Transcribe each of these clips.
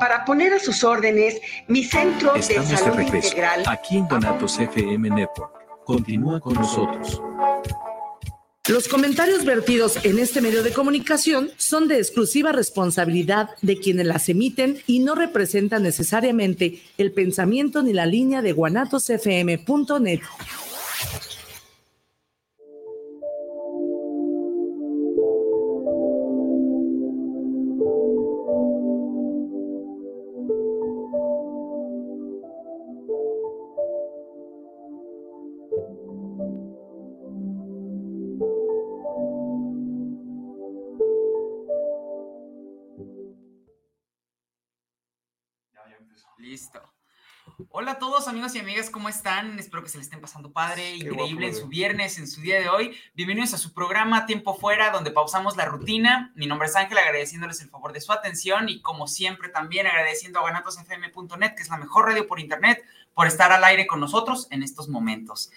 para poner a sus órdenes mi centro Estamos de de salud regreso, integral. aquí en Guanatos FM Network. Continúa con nosotros. Los comentarios vertidos en este medio de comunicación son de exclusiva responsabilidad de quienes las emiten y no representan necesariamente el pensamiento ni la línea de guanatosfm.net. Hola a todos amigos y amigas, ¿cómo están? Espero que se les estén pasando padre, increíble en su viernes, en su día de hoy. Bienvenidos a su programa Tiempo Fuera, donde pausamos la rutina. Mi nombre es Ángel, agradeciéndoles el favor de su atención y como siempre también agradeciendo a guanatosfm.net, que es la mejor radio por internet, por estar al aire con nosotros en estos momentos.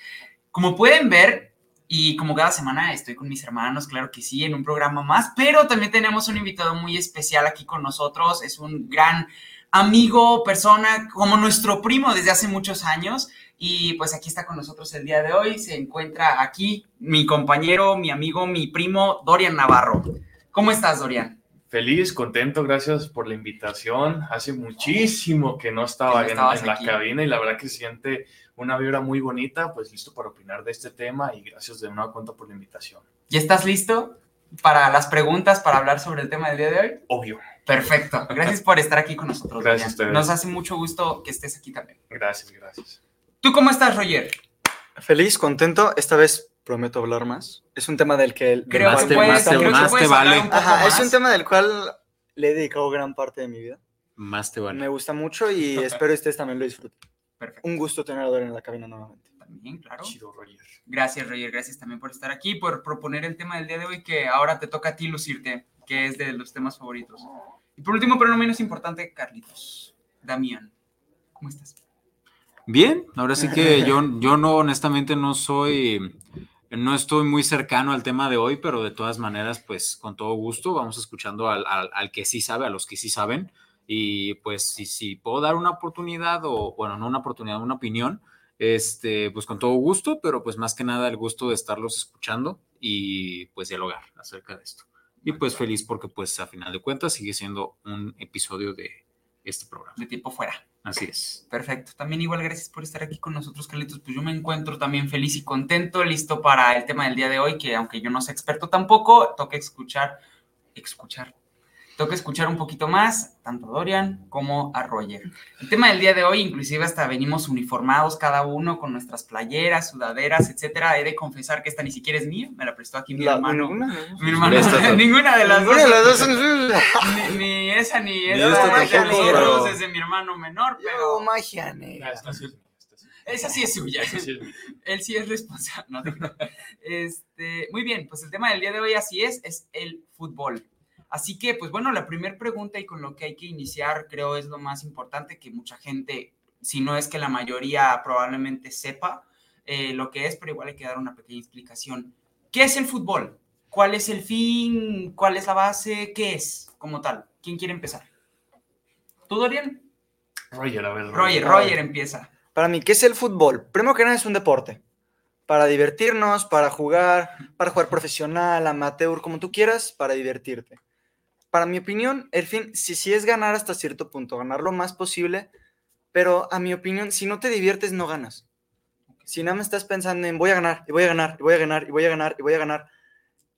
Como pueden ver, y como cada semana estoy con mis hermanos, claro que sí, en un programa más, pero también tenemos un invitado muy especial aquí con nosotros. Es un gran amigo, persona, como nuestro primo desde hace muchos años. Y pues aquí está con nosotros el día de hoy. Se encuentra aquí mi compañero, mi amigo, mi primo, Dorian Navarro. ¿Cómo estás, Dorian? Feliz, contento, gracias por la invitación. Hace muchísimo que no estaba, Que no en- la aquí. cabina y la verdad que siente una vibra muy bonita, pues listo para opinar de este tema y gracias de nueva cuenta por la invitación. ¿Ya estás listo para las preguntas, para hablar sobre el tema del día de hoy? Obvio, Perfecto. Gracias por estar aquí con nosotros. Gracias a ustedes. Nos hace mucho gusto que estés aquí también. gracias, gracias. ¿Tú cómo estás, Roger? Feliz, contento. Esta vez prometo hablar más. Es un tema del que... Creo cual que te- puedes, más te- creo que más te puedes vale. hablar un poco Ajá, es más. un tema del cual le he dedicado gran parte de mi vida. Más te vale. Me gusta mucho y espero ustedes también lo disfruten. Perfecto. Un gusto tener a Dorian en la cabina nuevamente. También, claro. Chido, Roger. Gracias, Roger. Gracias también por estar aquí, por proponer el tema del día de hoy, que ahora te toca a ti lucirte, que es de los temas favoritos. Y por último, pero no menos importante, Carlitos. Damián, ¿cómo estás? Bien, ahora sí que yo, yo no, honestamente, no soy, no estoy muy cercano al tema de hoy, pero de todas maneras, pues con todo gusto, vamos escuchando al, al- al que sí sabe, a los que sí saben, y pues si, si puedo dar una oportunidad, o bueno, no una oportunidad, una opinión, este, pues con todo gusto, pero pues más que nada el gusto de estarlos escuchando y pues dialogar acerca de esto. Y pues feliz porque pues a final de cuentas sigue siendo un episodio de este programa. De tiempo fuera. Así es. Perfecto. También igual gracias por estar aquí con nosotros, Carlitos. Pues yo me encuentro también feliz y contento, listo para el tema del día de hoy, que aunque yo no sea experto tampoco, toca escuchar, escuchar, toca escuchar un poquito más, tanto a Dorian como a Roger. El tema del día de hoy, inclusive hasta venimos uniformados cada uno con nuestras playeras, sudaderas, etcétera. He de confesar que esta ni siquiera es mía, me la prestó aquí mi La- hermano. ninguna, ¿no? Mi hermano, Esta- ninguna de las Ninguna dos. de las dos son- Ni, ni esa ni Ni esa. magia pero- es de mi hermano menor, Yo, pero magia Ah, negra. sí. esa sí es suya. Sí. Él sí es responsable. No, creo. este, muy bien, pues el tema del día de hoy así es, es el fútbol. Así que, pues bueno, la primera pregunta y con lo que hay que iniciar, creo es lo más importante que mucha gente, si no es que la mayoría probablemente sepa eh, lo que es, pero igual hay que dar una pequeña explicación. ¿Qué es el fútbol? ¿Cuál es el fin? ¿Cuál es la base? ¿Qué es como tal? ¿Quién quiere empezar? ¿Tú, Dorian? Roger, a ver. Roger, Roger empieza. Para mí, ¿qué es el fútbol? Primero que nada es un deporte. Para divertirnos, para jugar, para jugar profesional, amateur, como tú quieras, para divertirte. Para mi opinión, el fin, si sí es ganar hasta cierto punto, ganar lo más posible, pero a mi opinión, si no te diviertes, no ganas. Si nada más estás pensando en voy a ganar, y voy a ganar, y voy a ganar, y voy a ganar, y voy a ganar,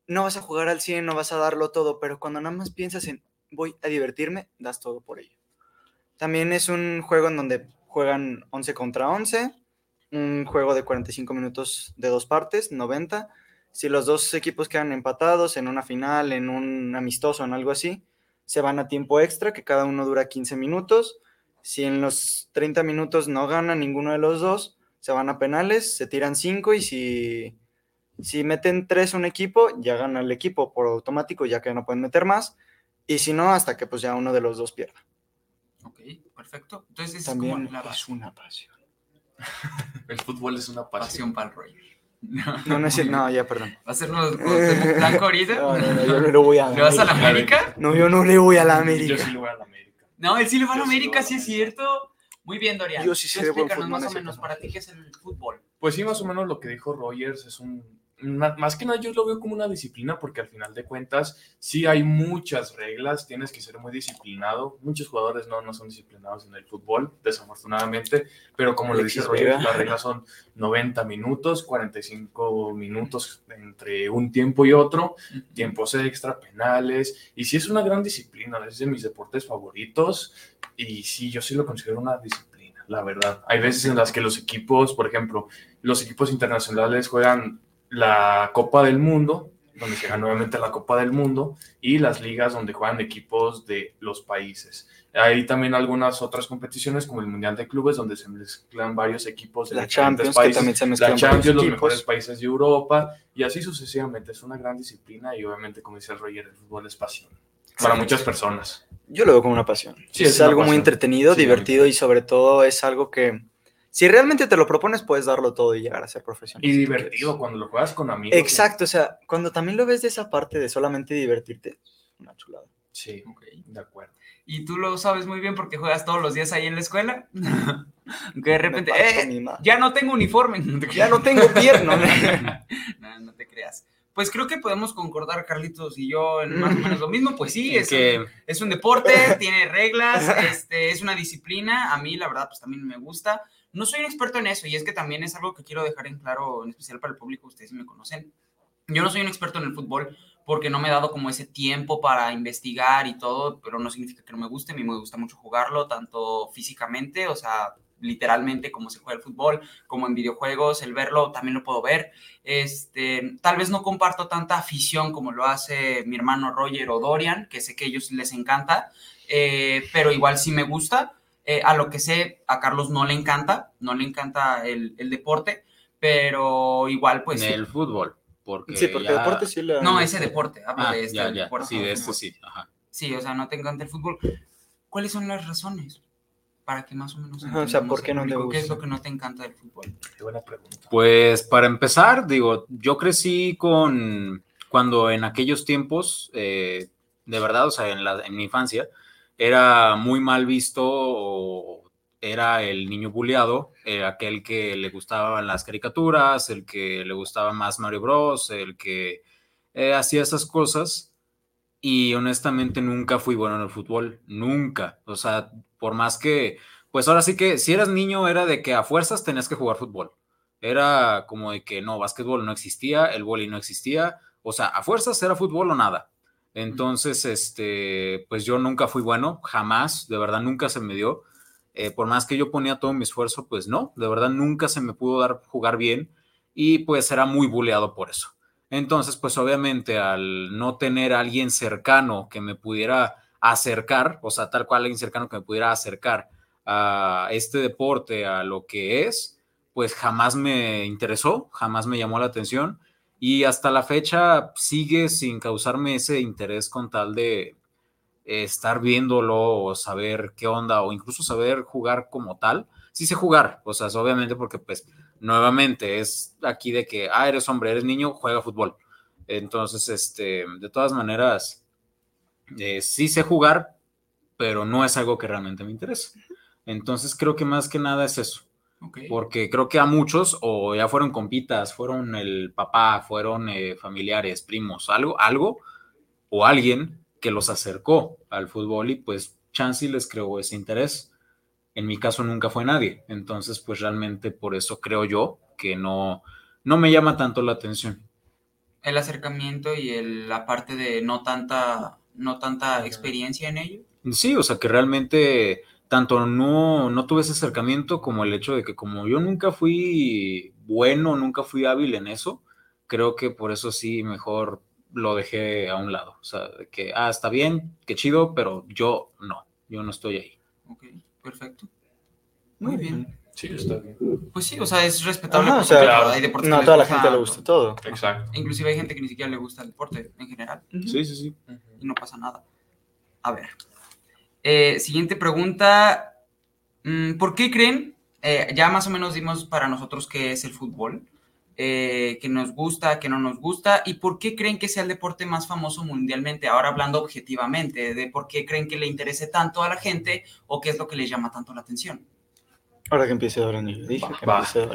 no vas a jugar al 100, no vas a darlo todo, pero cuando nada más piensas en voy a divertirme, das todo por ello. También es un juego en donde juegan 11 contra 11, un juego de 45 minutos de dos partes, 90. Si los dos equipos quedan empatados en una final, en un amistoso, en algo así, se van a tiempo extra, que cada uno dura 15 minutos. Si en los 30 minutos no gana ninguno de los dos, se van a penales, se tiran 5 y si, si meten 3 un equipo, ya gana el equipo por automático, ya que no pueden meter más. Y si no, hasta que pues ya uno de los dos pierda. Ok, perfecto. Entonces es También como la es una pasión. El fútbol es una pasión. pasión para el Roger. No, no es cierto, no, ya, perdón. ¿Va a ser los blanco ahorita? No, no, no, yo no le voy a la ¿Le vas a la América. No, yo no le voy a la Yo América. sí le voy a la América. No, él sí le va a la Yo América, sí es cierto. Muy bien, Dorian. Yo sí sé de fútbol, más o menos para ti qué es el fútbol. Pues sí, más o menos lo que dijo Rogers es un... Más que nada yo lo veo como una disciplina porque al final de cuentas sí hay muchas reglas, tienes que ser muy disciplinado. Muchos jugadores no, no son disciplinados en el fútbol, desafortunadamente, pero como lo dice Vega. las reglas son 90 minutos, 45 minutos entre un tiempo y otro, tiempos extra, penales, y sí es una gran disciplina, es de mis deportes favoritos, y sí, yo sí lo considero una disciplina, la verdad. Hay veces en las que los equipos, por ejemplo, los equipos internacionales juegan la Copa del Mundo, donde se gana nuevamente la Copa del Mundo, y las ligas donde juegan equipos de los países. Hay también algunas otras competiciones como el Mundial de Clubes, donde se mezclan varios equipos de La Champions, que países también se la mezclan varios Champions, los equipos. mejores países de Europa y así sucesivamente. Es una gran disciplina y obviamente, como dice el Roger, el fútbol es pasión para muchas personas. Yo lo veo como una pasión. Sí, es, algo muy entretenido, Sí, divertido y sobre todo es algo que si realmente te lo propones puedes darlo todo y llegar a ser profesional. Y divertido cuando lo juegas con amigos. Exacto, o sea, cuando también lo ves de esa parte de solamente divertirte, una chulada. Sí, Ok. de acuerdo. Y tú lo sabes muy bien porque juegas todos los días ahí en la escuela. que de repente, "Eh, ya no tengo uniforme. Ya no tengo pierna. no, no te creas. Pues creo que podemos concordar, Carlitos y yo, en más o menos lo mismo. Pues sí, es, que un, es un deporte, tiene reglas, este, es una disciplina. A mí, la verdad, pues también me gusta. No soy un experto en eso y es que también es algo que quiero dejar en claro, en especial para el público, ustedes me conocen. Yo no soy un experto en el fútbol porque no me he dado como ese tiempo para investigar y todo, pero no significa que no me guste. A mí me gusta mucho jugarlo, tanto físicamente, o sea, literalmente como se juega el fútbol, como en videojuegos, el verlo también lo puedo ver. Este, tal vez no comparto tanta afición como lo hace mi hermano Roger o Dorian, que sé que a ellos les encanta, eh, pero igual sí me gusta. Eh, a lo que sé, a Carlos no le encanta, no le encanta el, el deporte, pero igual pues... en el fútbol. Porque Sí, porque ya- deporte sí le No, ese deporte, hablo Ah, de este ya, ya. deporte. Sí, de este sí. Ajá. Sí, o sea, no te encanta el fútbol. ¿Cuáles son las razones? Para que más o menos. Ajá, o sea, ¿por qué no te público ¿Qué es gusta? lo que no te encanta del fútbol? Qué buena pregunta. Pues para empezar, digo, yo crecí con cuando en aquellos tiempos, eh, de verdad, o sea, en, la, en mi infancia, era muy mal visto era el niño bulleado, eh, aquel que le gustaban las caricaturas, el que le gustaba más Mario Bros, el que eh, hacía esas cosas. Y honestamente nunca fui bueno en el fútbol, nunca. O sea, por más que, pues ahora sí que si eras niño era de que a fuerzas tenías que jugar fútbol. Era como de que no, básquetbol no existía, el vóley no existía, o sea, a fuerzas era fútbol o nada. Entonces, este, pues yo nunca fui bueno, jamás, de verdad nunca se me dio. Eh, por más que yo ponía todo mi esfuerzo, pues no, de verdad nunca se me pudo dar jugar bien y pues era muy buleado por eso. Entonces, pues obviamente al no tener alguien cercano que me pudiera acercar, o sea, tal cual alguien cercano que me pudiera acercar a este deporte, a lo que es, pues jamás me interesó, jamás me llamó la atención y hasta la fecha sigue sin causarme ese interés con tal de eh, estar viéndolo o saber qué onda o incluso saber jugar como tal. Sí sé jugar, o sea, obviamente porque pues nuevamente es aquí de que, ah, eres hombre, eres niño, juega fútbol. Entonces, este, de todas maneras, eh, sí sé jugar, pero no es algo que realmente me interesa. Entonces creo que más que nada es eso, Ok. porque creo que a muchos o ya fueron compitas, fueron el papá, fueron eh, familiares, primos, algo, algo o alguien que los acercó al fútbol y pues Chansey les creó ese interés. En mi caso nunca fue nadie, entonces pues realmente por eso creo yo que no, no me llama tanto la atención. El acercamiento y el, la parte de no tanta, no tanta experiencia en ello. Sí, o sea que realmente tanto no, no tuve ese acercamiento como el hecho de que como yo nunca fui bueno, nunca fui hábil en eso, creo que por eso sí mejor lo dejé a un lado. O sea, de que, ah, está bien, qué chido, pero yo no, yo no estoy ahí. Ok, perfecto. Muy bien. Sí, está bien. Pues sí, o sea, es respetable. Ajá, o sea, claro, hay deportes no a toda la gente le gusta todo. Exacto. Inclusive hay gente que ni siquiera le gusta el deporte en general Sí, sí, sí. y no pasa nada. A ver. Eh, siguiente pregunta. Mm, ¿Por qué creen? eh, ya más o menos dimos para nosotros qué es el fútbol, eh, que nos gusta, que no nos gusta, y por qué creen que sea el deporte más famoso mundialmente, ahora hablando objetivamente, de por qué creen que le interese tanto a la gente o qué es lo que les llama tanto la atención. Ahora que empiece Dorian, yo dije que Va. empiece.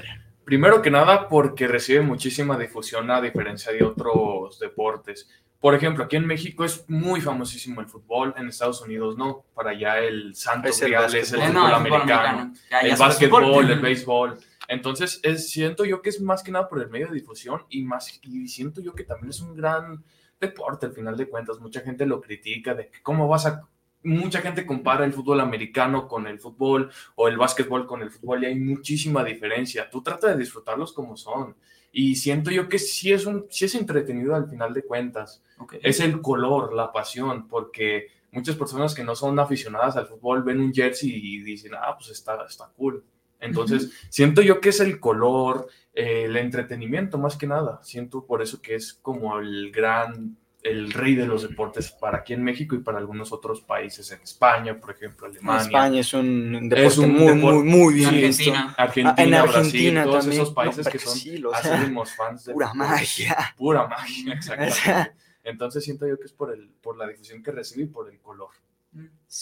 Primero que nada, porque recibe muchísima difusión a diferencia de otros deportes. Por ejemplo, aquí en México es muy famosísimo el fútbol, en Estados Unidos no. Para allá el santo Es el grial es el fútbol no, americano, Ya- ya el básquetbol, el béisbol. Entonces, es, siento yo que es más que nada por el medio de difusión y, más, y siento yo que también es un gran deporte al final de cuentas. Mucha gente lo critica de que cómo vas a... Mucha gente compara el fútbol americano con el fútbol o el básquetbol con el fútbol y hay muchísima diferencia. Tú trata de disfrutarlos como son. Y siento yo que sí es, un, sí es entretenido al final de cuentas. Es el color, la pasión, porque muchas personas que no son aficionadas al fútbol ven un jersey y dicen, ah, pues está, está cool. Entonces, siento yo que es el color, eh, el entretenimiento más que nada. Siento por eso que es como el gran, el rey de los deportes para aquí en México y para algunos otros países, en España, por ejemplo, Alemania. España es un deporte Es un muy, deporte- muy, muy bien Sí, visto. Argentina. Argentina, Ah, en Brasil, Argentina todos también. esos países No, que son Brasil, o sea, acérrimos fans de Pura magia. Pura magia, exactamente. Entonces siento yo que es por, el, por la difusión que recibe y por el color.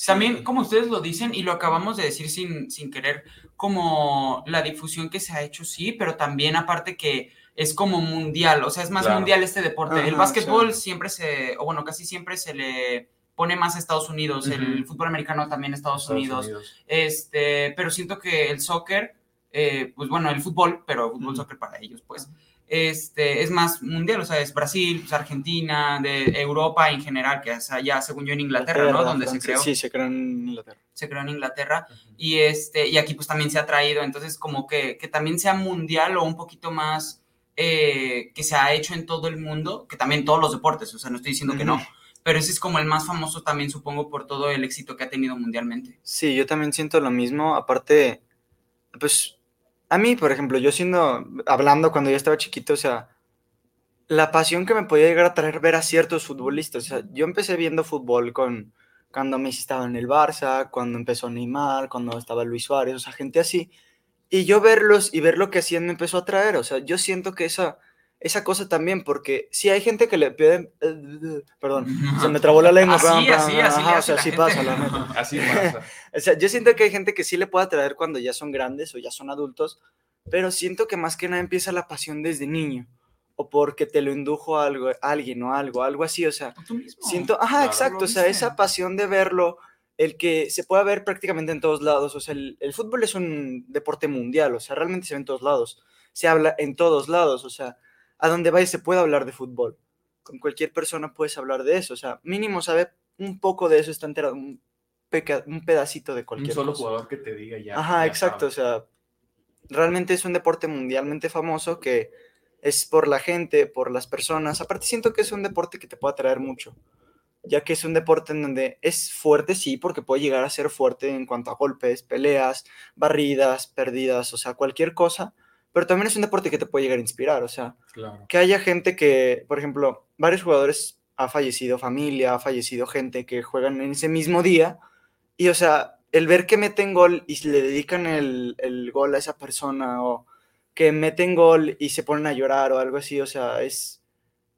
También, como ustedes lo dicen, y lo acabamos de decir sin, sin querer, como la difusión que se ha hecho, sí, pero también aparte que es como mundial, o sea, es más Claro. mundial este deporte. el básquetbol siempre se, o bueno, casi siempre se le pone más a Estados Unidos, el fútbol americano también a Estados, Estados Unidos, Unidos. este, pero siento que el soccer, eh, pues bueno, el fútbol, pero fútbol, soccer para ellos, pues, este, es más mundial, o sea, es Brasil, pues, Argentina, de Europa en general, que es allá, según yo, en Inglaterra, ¿no? Donde se creó Sí, se creó en Inglaterra. se creó en Inglaterra y este y aquí pues también se ha traído entonces como que, que también sea mundial o un poquito más eh, que se ha hecho en todo el mundo que también todos los deportes o sea no estoy diciendo que no pero ese es como el más famoso también supongo por todo el éxito que ha tenido mundialmente Sí, yo también siento lo mismo. Aparte, pues a mí, por ejemplo, yo siendo, hablando cuando yo estaba chiquito, o sea, la pasión que me podía llegar a traer ver a ciertos futbolistas. O sea, yo empecé viendo fútbol con cuando Messi estaba en el Barça, cuando empezó Neymar, cuando estaba Luis Suárez, o sea, gente así. Y yo verlos y ver lo que hacían me empezó a atraer. O sea, yo siento que esa, esa cosa también, porque si hay gente que le pide, perdón, se me trabó la lengua. Así, así, así ajá, o sea, así gente. pasa, la neta. Así pasa. O sea, yo siento que hay gente que sí le puede atraer cuando ya son grandes o ya son adultos, pero siento que más que nada empieza la pasión desde niño o porque te lo indujo a algo, a alguien o algo, algo así, o sea, O tú mismo. siento, ajá, claro. exacto, o sea, esa pasión de verlo, el que se pueda ver prácticamente en todos lados, o sea, el, el fútbol es un deporte mundial, o sea, realmente se ve en todos lados, se habla en todos lados, o sea, a donde vayas se puede hablar de fútbol, con cualquier persona puedes hablar de eso, o sea, mínimo saber un poco de eso, está enterado, un, peca- un pedacito de Un cualquier solo cosa. jugador que te diga ya. Ajá, ya exacto. O sea, realmente es un deporte mundialmente famoso que es por la gente, por las personas. Aparte, siento que es un deporte que te puede atraer mucho, ya que es un deporte en donde es fuerte, sí, porque puede llegar a ser fuerte en cuanto a golpes, peleas, barridas, perdidas, o sea, cualquier cosa. Pero también es un deporte que te puede llegar a inspirar, o sea, Claro. que haya gente que, por ejemplo, varios jugadores ha fallecido familia, ha fallecido gente que juegan en ese mismo día y, o sea, el ver que meten gol y le dedican el, el gol a esa persona o que meten gol y se ponen a llorar o algo así, o sea, es,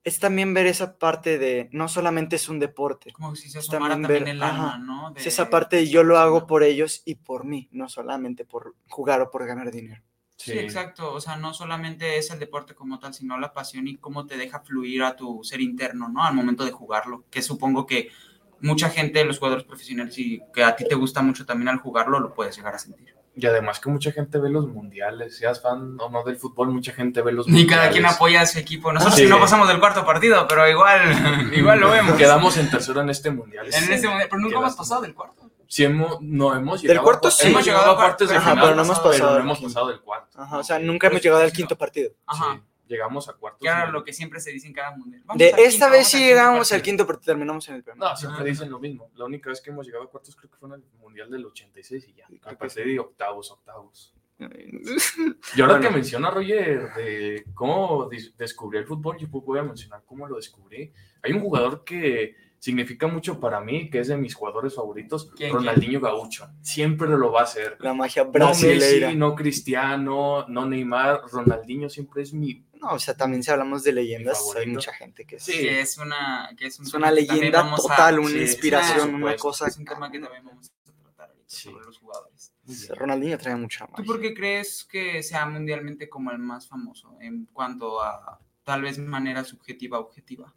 es también ver esa parte de, no solamente es un deporte, como si se es asomara también también ver, el alma ajá, no es esa parte de yo lo hago por ellos y por mí, no solamente por jugar o por ganar dinero. Sí, exacto. O sea, no solamente es el deporte como tal, sino la pasión y cómo te deja fluir a tu ser interno, ¿no? Al momento de jugarlo. Que supongo que mucha gente, los jugadores profesionales, y que a ti te gusta mucho también al jugarlo, lo puedes llegar a sentir. Y además que mucha gente ve los mundiales, seas fan o no del fútbol, mucha gente ve los Y mundiales. cada quien apoya a su equipo. Nosotros Sí. no pasamos del cuarto partido, pero igual, igual lo vemos. Quedamos en tercero en este mundial. en este momento, pero nunca hemos pasado del cuarto. Sí, hemos, no hemos Del llegado cuarto a, sí. hemos llegado a cuartos de Ajá, final, pero no hemos pasado pasado del cuarto. Ajá, o sea, nunca hemos llegado al quinto partido. Ajá. Sí, llegamos a cuartos. Y- lo que siempre se dice en cada mundial. Vamos De esta quinto, vez sí llegamos al quinto, pero terminamos en el primero. No, siempre dicen lo mismo. La única vez que hemos llegado a cuartos creo que fue en el mundial del 86 y ya. A partir sí. de octavos, octavos. Y ahora que menciona Roger de cómo descubrí el fútbol, yo voy a mencionar cómo lo descubrí. Hay un jugador que significa mucho para mí, que es de mis jugadores favoritos, ¿Quién, Ronaldinho Gaucho. Siempre lo va a hacer. La magia No brasileira. Messi, no Cristiano, no Neymar, Ronaldinho siempre es mi No, o sea, también si hablamos de leyendas, hay mucha gente que es, Sí, que es una, que es un es tema una leyenda a- total, una sí, inspiración, una cosa. Es un tema que también vamos a tratar ahorita Sí. sobre los jugadores. Ronaldinho trae mucha ¿Tú magia. por qué crees que sea mundialmente como el más famoso en cuanto a tal vez manera subjetiva objetiva?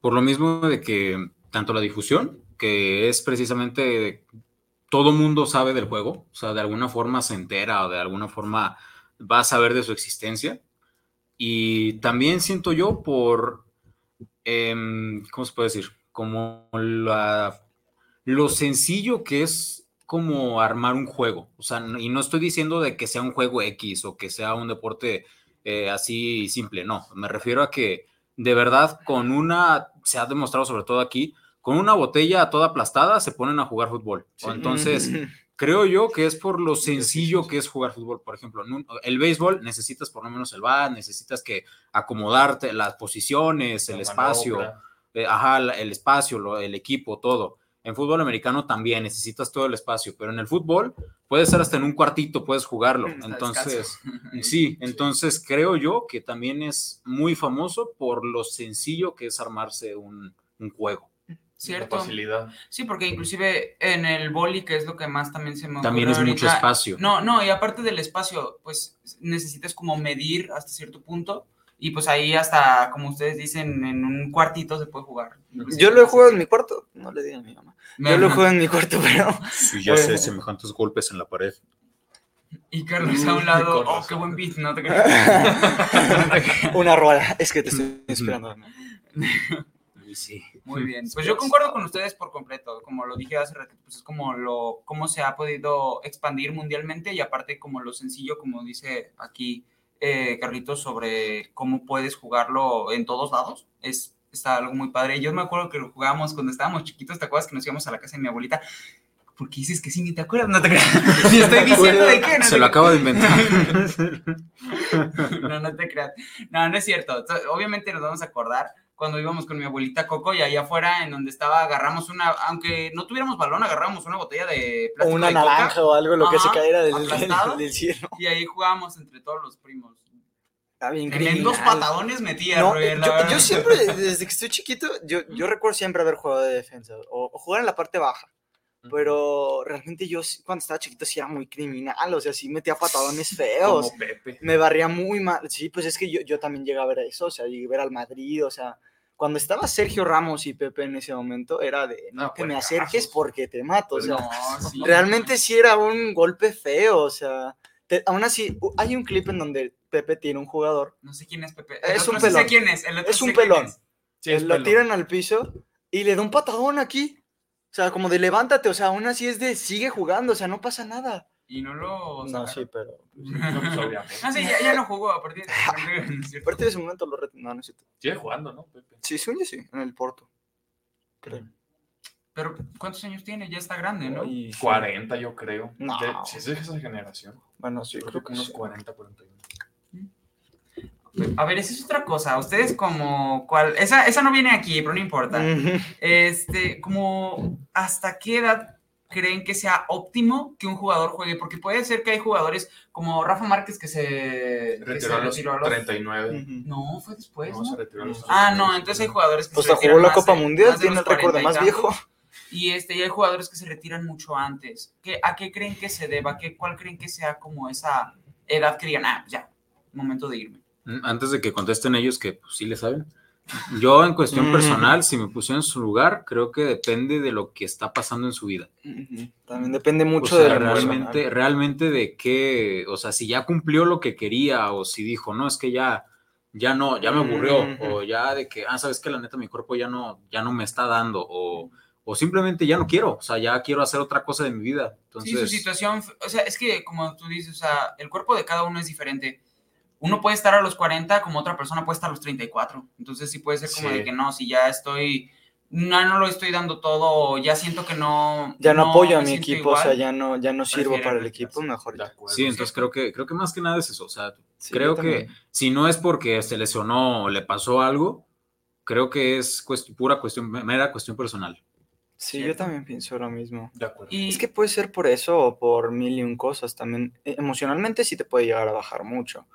Por lo mismo de que tanto la difusión, que es precisamente todo mundo sabe del juego, o sea, de alguna forma se entera o de alguna forma va a saber de su existencia. Y también siento yo por, em, ¿cómo se puede decir? Como la, lo sencillo que es como armar un juego. O sea, y no estoy diciendo de que sea un juego X o que sea un deporte eh, así simple, no. Me refiero a que de verdad con una, se ha demostrado sobre todo aquí, con una botella toda aplastada se ponen a jugar fútbol. Sí. Entonces, creo yo que es por lo sencillo que es jugar fútbol. Por ejemplo, en un- el béisbol necesitas por lo menos el bat, necesitas que acomodarte las posiciones, el La espacio, eh, ajá, el espacio, lo- el equipo, todo. En fútbol americano también necesitas todo el espacio, pero en el fútbol puede ser hasta en un cuartito, puedes jugarlo. Está Entonces, sí, entonces creo yo que también es muy famoso por lo sencillo que es armarse un, un juego. ¿Cierto? La facilidad. Sí, porque inclusive en el boli, que es lo que más también se me También es mucho espacio. No, no, y aparte del espacio, pues necesitas como medir hasta cierto punto. Y pues ahí hasta, como ustedes dicen, en un cuartito se puede jugar. Yo lo he jugado en mi cuarto, no le digan a mi mamá. Me- Yo lo juego en mi cuarto, pero Sí, ya sé, semejantes golpes en la pared. Y Carlos a un lado, oh, qué buen beat, no te creas. una rola. Es que te estoy esperando. Sí. Muy bien. Pues yo concuerdo con ustedes por completo. Como lo dije hace rato, pues es como lo, cómo se ha podido expandir mundialmente y aparte como lo sencillo, como dice aquí eh, Carlitos, sobre cómo puedes jugarlo en todos lados. Es, está algo muy padre. Yo me acuerdo que lo jugábamos cuando estábamos chiquitos, ¿te acuerdas que nos íbamos a la casa de mi abuelita? Porque dices que sí, ni te acuerdas, no te creas. Ni estoy diciendo de qué. No Se lo acabo de inventar. no, no te creas. No, no es cierto. Obviamente nos vamos a acordar cuando íbamos con mi abuelita Coco y allá afuera en donde estaba agarramos una, aunque no tuviéramos balón, agarramos una botella de O plástico una de coca naranja o algo, lo que se Ajá, cayera del, aplastado. del, del cielo. y ahí jugábamos entre todos los primos. Está bien Tremendos criminal. patadones metía, No, yo, siempre, desde que estoy chiquito, yo, yo recuerdo siempre haber jugado de defensa o, o jugar en la parte baja. Pero realmente yo cuando estaba chiquito sí era muy criminal, o sea, sí metía patadones feos. Como Pepe. Me barría muy mal. Sí, pues es que yo, yo también llegué a ver eso, o sea, llegué a ver al Madrid, o sea, cuando estaba Sergio Ramos y Pepe en ese momento, era de, no, No, que me pues, acerques porque te mato, o sea, No, sí. realmente sí era un golpe feo, o sea, te- aún así, hay un clip en donde Pepe tiene un jugador, No sé quién es Pepe. El Es otro un sí sé pelón. quién es. el otro Es un sé pelón. es. Sí, es lo pelón. tiran al piso y le da un patadón aquí. O sea, como de levántate, o sea, aún así es de sigue jugando, o sea, no pasa nada. Y no lo. No, sacaron. sí, pero. No, pues, obviamente. No, sí, ya, ya no jugó a partir de. A partir de ese momento lo retin- No, no es cierto. Sigue jugando, ¿no, Pepe? Sí, sueño sí, en el Porto. Creo. Pero, ¿cuántos años tiene? Ya está grande, ¿no? Y sí. 40, yo creo. No. De- si es de esa generación. Bueno, sí, Yo creo que unos sí. 40, 41. A ver, esa es otra cosa. Ustedes como cuál, esa, esa no viene aquí, pero no importa. Este, como hasta qué edad creen que sea óptimo que un jugador juegue, porque puede ser que hay jugadores como Rafa Márquez que se, que se Retiró a los retiró a los- 39. Ujú. No, fue después, No, ¿no? se retiró a los Ah, no, 39. entonces hay jugadores que Pues se retiran jugó la Copa de- Mundial, tiene el récord de 40 y más viejo. Y este, y hay jugadores que se retiran mucho antes. ¿Qué, ¿A qué creen que se deba? ¿Qué, ¿Cuál creen que sea como esa edad que digan, ah, ya, momento de irme? Antes de que contesten ellos, que pues, sí le saben. Yo, en cuestión Mm. personal, si me pusieron en su lugar, creo que depende de lo que está pasando en su vida. También depende O mucho sea, de realmente, realmente de qué, o sea, si ya cumplió lo que quería o si dijo, no, es que ya, ya no, ya me aburrió, Ujú. o ya de que, ah, sabes que la neta mi cuerpo ya no, ya no me está dando, o, o simplemente ya no quiero, o sea, ya quiero hacer otra cosa de mi vida. Entonces, Sí, su situación, o sea, es que como tú dices, o sea, el cuerpo de cada uno es diferente. Uno puede estar a los 40 como otra persona puede estar a los 34. Entonces sí puede ser como Sí. de que no, si ya estoy, no, no lo estoy dando todo, ya siento que no... Ya no, apoyo a mi equipo, o sea, igual. ya no, ya no sirvo para el equipo, mejor ya. acuerdo. sí, entonces creo que, creo que más que nada es eso, o sea, Sí, creo yo que si no es porque se lesionó o le pasó algo, creo que es cuest- pura cuestión, mera cuestión personal. Sí, yo Cierto. también pienso lo mismo. De acuerdo. Y Es que puede ser por eso o por mil y un cosas también. eh, Emocionalmente sí te puede llegar a bajar mucho.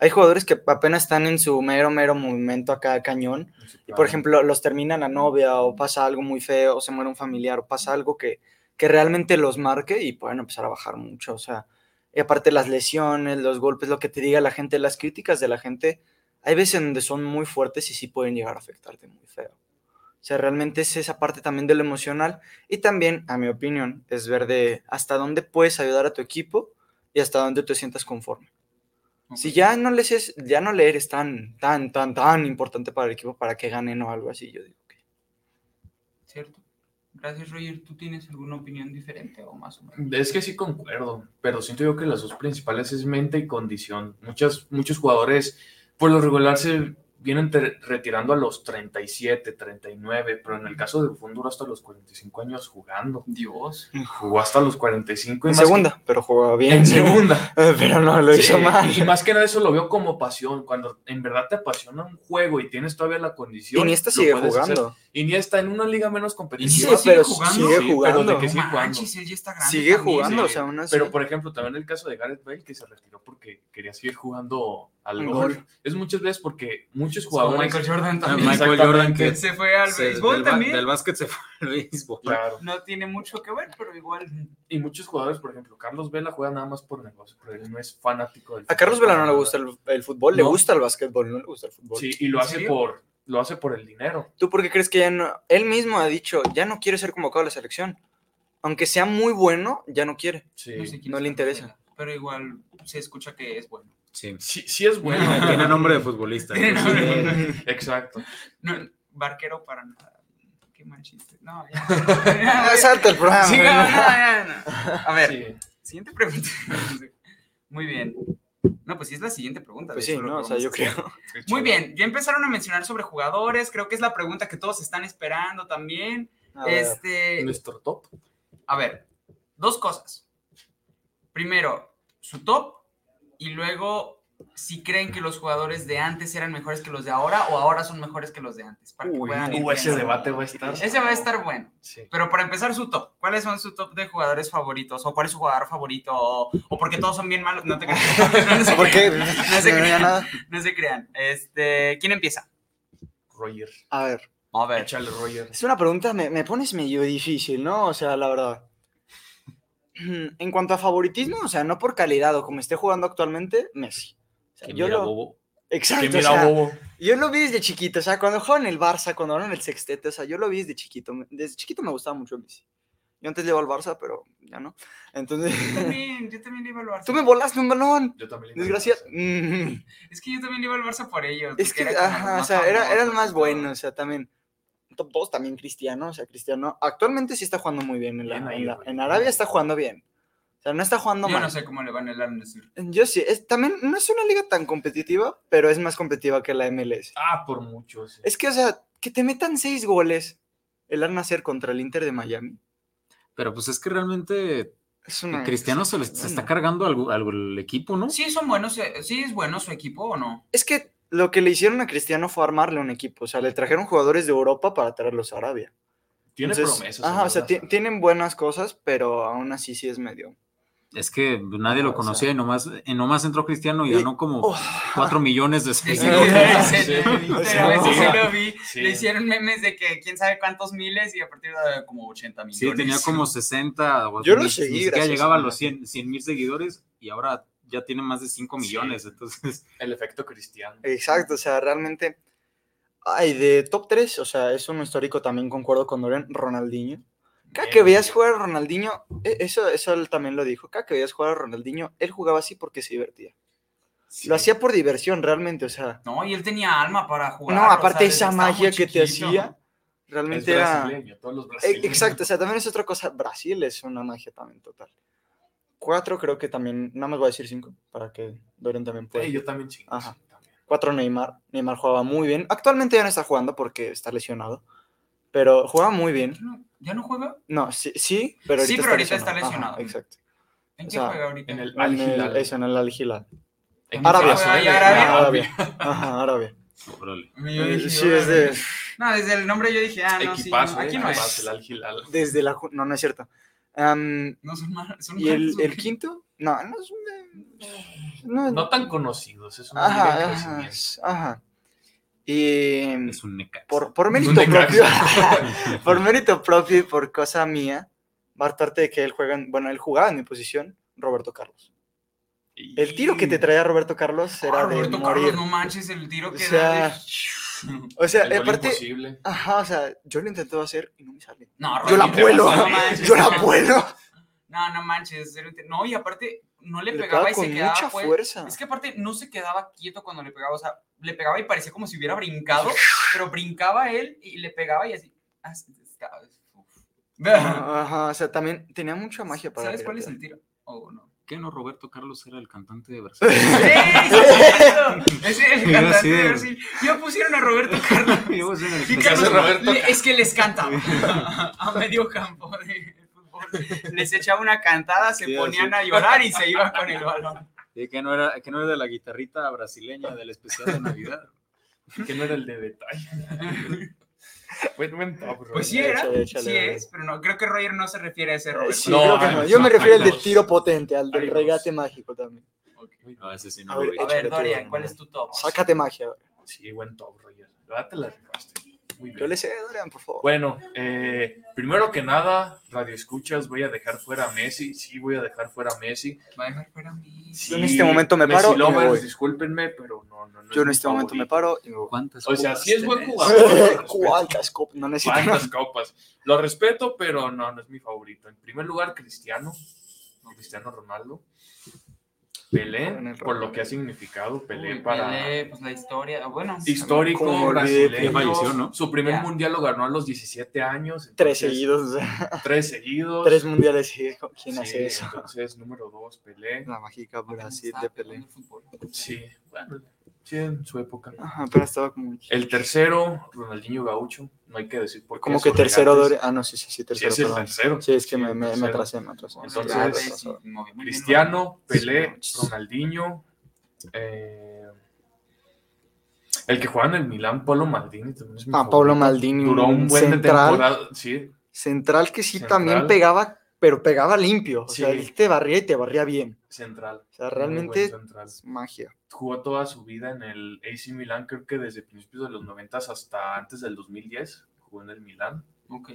Hay jugadores que apenas están en su mero, mero movimiento acá cañón. Y por ejemplo, los termina la novia o pasa algo muy feo o se muere un familiar o pasa algo que, que realmente los marque y pueden empezar a bajar mucho. O sea, y aparte las lesiones, los golpes, lo que te diga la gente, las críticas de la gente, hay veces donde son muy fuertes y sí pueden llegar a afectarte muy feo. O sea, realmente es esa parte también de lo emocional y también, a mi opinión, es ver de hasta dónde puedes ayudar a tu equipo y hasta dónde te sientas conforme. Si ya no les es, ya no le eres tan, tan, tan, tan importante para el equipo para que ganen o algo así, yo digo que. ¿Cierto? Gracias, Roger. ¿Tú tienes alguna opinión diferente o más o menos? Es que sí concuerdo, pero siento yo que las dos principales es mente y condición. Muchas, muchos jugadores, por lo regular, se vienen te- retirando a los 37, 39, pero en el caso de Buffon duró hasta los 45 años jugando. Dios. Jugó hasta los 45 y En más que- segunda, pero jugaba bien. en segunda. pero no lo hizo Sí, mal. Y más que nada eso lo veo como pasión. Cuando en verdad te apasiona un juego y tienes todavía la condición. Iniesta sigue puedes hacer. jugando. Iniesta en una liga menos Sí, competitiva. sigue pero jugando. sigue Sí, pero jugando. de que sigue jugando. manches, él ya está grande Sigue también. jugando, sí. o sea, aún así. Pero por ejemplo, también el caso de Gareth Bale que se retiró porque quería seguir jugando al gol. gol. Es muchas veces porque muchos Como jugadores. Michael Jordan Ah, también. Michael. Jordan que Se fue al se- béisbol del, también. del básquet se fue al béisbol. Claro. No tiene mucho que ver, pero igual. Y muchos jugadores, por ejemplo, Carlos Vela juega nada más por negocio, pero él no es fanático del A Carlos Vela no le gusta el, el fútbol, le gusta el básquetbol, no le gusta el fútbol. Sí, y lo ¿En hace por lo hace por el dinero. ¿Tú por qué crees que ya no? Él mismo ha dicho, ya no quiere ser convocado a la selección. Aunque sea muy bueno, ya no quiere. Sí. No, sé quién No es le interesa. Pero igual se escucha que es bueno. Sí. Sí, sí es bueno. Tiene nombre de futbolista. Tiene nombre. Exacto. No, barquero para nada. Qué mal chiste. No, ya. Salta el programa. Sí, no, no, ya, no. A ver, Sí. siguiente pregunta. Muy bien. No, pues sí es la siguiente pregunta. Pues sí, ¿no? O sea, yo creo. Muy bien, ya empezaron a mencionar sobre jugadores. Creo que es la pregunta que todos están esperando también. A ver, Este, Nuestro top. a ver, dos cosas. Primero, su top y luego si creen que los jugadores de antes eran mejores que los de ahora o ahora son mejores que los de antes. Para que Uy, Uh, ese debate va a estar. Ese va a estar bueno. Sí. Pero para empezar, su top. ¿Cuáles son su top de jugadores favoritos? ¿O cuál es su jugador favorito? ¿O, o porque todos son bien malos? No te crean. No se ¿Por qué? crean. No No se crean. nada. No se crean. Este, ¿Quién empieza? Roger. A ver, A ver. Échale Roger. es una pregunta, me, me pones medio difícil, ¿no? O sea, la verdad. En cuanto a favoritismo, o sea, no por calidad o como esté jugando actualmente, Messi. O sea, Que yo mira, lo, bobo. exacto, o sea, bobo. yo lo vi desde chiquito, o sea, cuando jugaba en el Barça, cuando era en el sextete, o sea, yo lo vi desde chiquito. Desde chiquito me gustaba mucho Messi. Yo antes le iba al Barça, pero ya no. Entonces, Yo también, yo también le iba al Barça. tú me volaste un balón. Yo también. le Desgracia. Mm. Es que yo también le iba al Barça por ellos. Es que, ajá, o sea, más era, era el famosos más y todo. bueno, o sea, también. Top 2 también Cristiano, o sea, Cristiano actualmente sí está jugando muy bien. En, la- Bien ahí, en la- güey. en Arabia está jugando bien. O sea, no está jugando Yo mal. no sé cómo le van el Al-Nassr. Yo sí, es, también no es una liga tan competitiva, pero es más competitiva que la MLS. Ah, por mucho. sí. Es que, o sea, que te metan seis goles el Al Nacer contra el Inter de Miami. Pero pues es que realmente Es una. Cristiano se, le- se está bueno. cargando al, al equipo, ¿no? Sí, son buenos. eh, Sí, es bueno su equipo o no. Es que lo que le hicieron a Cristiano fue armarle un equipo. O sea, le trajeron jugadores de Europa para traerlos a Arabia. Tiene Entonces, promesas. Ajá, o sea, tienen buenas cosas, pero aún así sí es medio. Es que nadie lo o conocía sea. y nomás, y nomás entró Cristiano y ganó como Oh, 4 millones de Sí, seguidores. sí, Sí. literalmente Sí. sí lo vi. Sí. Le hicieron memes de que quién sabe cuántos miles y a partir de como 80 millones. Sí, tenía como 60. o Yo lo seguí, gracias llegaba a los Messi. 100 mil seguidores y ahora ya tiene más de 5 Sí. millones. Entonces, El efecto cristiano. Exacto, o sea, realmente. Ay, de top 3, o sea, es un histórico también, concuerdo con Dorian, Ronaldinho. Cada Bien. que veías jugar a Ronaldinho, e- eso, eso él también lo dijo, cada que veías jugar a Ronaldinho, él jugaba así porque se divertía. Sí. Lo hacía por diversión, realmente, o sea. No, y él tenía alma para jugar. No, o aparte sea, esa magia que te hacía, Es realmente era... todos los E- brasileños. Exacto, o sea, también es otra cosa. Brasil es una magia también total. Cuatro creo que también, nada más voy a decir cinco, para que Dorian también pueda. Sí, yo también chingo. Ajá. sí, también. Cuatro Neymar. Neymar jugaba muy bien. Actualmente ya no está jugando porque está lesionado. Pero jugaba muy bien. No, ¿Ya no juega? No, sí, sí pero ahorita, Sí, pero ahorita está Ajá, lesionado. exacto. ¿En O qué sea, juega ahorita? En el En Al el, Hilal. eso, en el Al Hilal. En Arabia. caso, ¿Juega ¿eh? ya De- Arabia? Arabia. Ajá, Arabia. Yo dije, Sí, es de... No, desde el nombre yo dije, ah, no, sí, Equipazo, no, aquí eh, no es. el Al Hilal. Desde la... No, no es cierto. Am, No son malos. Son ¿Y el, el ¿o quinto? No, no es un... No, No tan conocidos, es liga ajá, ajá. Y Es un por, por mérito Necaxa. propio, por mérito propio y por cosa mía, aparte de que él juega, en- bueno, él jugaba en mi posición, Roberto Carlos. El tiro que te traía Roberto Carlos era Ah, de Roberto morir. Carlos, no manches, el tiro O que sea, da de- O sea, El aparte, imposible. ajá, o sea, yo lo intenté hacer y no me sale. No, Yo la vuelo, no manches, yo la vuelo. No, no manches. No, y aparte no le Le pegaba pegaba y con se quedaba. mucha pues, fuerza. Es que aparte no se quedaba quieto cuando le pegaba. O sea, le pegaba y parecía como si hubiera brincado, pero brincaba él y le pegaba y así. ah, uf. Ajá, o sea, también tenía mucha magia para ¿Sabes cuál es el tiro? ¿O no? ¿Qué no? Roberto Carlos era el cantante de Brasil. ¡Sí! sí, sí, Es el cantante de- Brasil. Ya pusieron a Roberto Carlos. Yo Y Roberto es que les cantaba a medio campo de fútbol. Les echaba una cantada, se Sí, ponían así. a llorar y se iban con el balón. Sí, que no era, que no era de la guitarrita brasileña del especial de Navidad. Que no era el de detalle. Buen, buen top, Pues sí era, Échale, échale, sí es, pero no, creo que Roger no se refiere a ese Eh, Roberto. Sí, No, creo que hay no. dos, Yo me refiero al hay de dos. tiro potente, al del regate mágico también. No, ese sí A no ver. A Dorian. ¿cuál es tu top? Sácate magia. Sí, buen top, Roger. La verdad te la rifaste. Muy bien. Yo le sé, Dorian, por favor. Bueno, eh, primero que nada, Radio Escuchas, voy a dejar fuera a Messi. Sí, voy a dejar fuera a Messi. Va a dejar fuera a mí. Sí, Yo en este momento me Messi paro y me lovers, voy. discúlpenme, pero no, no, no es Yo en este momento me paro y me voy. ¿Cuántas O sea, sí es buen jugador. ¿Cuántas copas? No necesito nada. ¿Cuántas copas? Lo respeto, pero no, no es mi favorito. En primer lugar, Cristiano. Cristiano Ronaldo. Pelé, por lo que ha significado Pelé Uy, para Pelé, pues la historia, bueno. histórico brasileño. ya falleció, ¿no? Su primer mundial lo ganó a los 17 años. Tres seguidos. o sea, Tres seguidos. Tres mundiales. ¿Quién Sí, hace eso? Entonces, número dos, Pelé. La mágica Brasil de Pelé. Sí, sí, en su época. Ajá, pero estaba como. El tercero, Ronaldinho Gaucho. No hay que decir por qué. Como que tercero. Dorian. Ah, no, sí, sí, sí, Sí, tercero. es el perdón. tercero. Sí, es que Sí, me, me, me atrasé, me atrasé. Entonces, sí, Cristiano, Pelé, Sí. Ronaldinho. eh, el que juega en el Milán, Pablo Maldini. También es mi Ah, favorito. Pablo Maldini, Duró un buen de central. temporada. Sí, Central que sí Central. también pegaba, pero pegaba limpio. O sea, él te barría y te barría bien. central. O sea, realmente central. es magia. Jugó toda su vida en el AC Milán, creo que desde principios de los 90 hasta antes del 2010. Jugó en el Milán. Ok.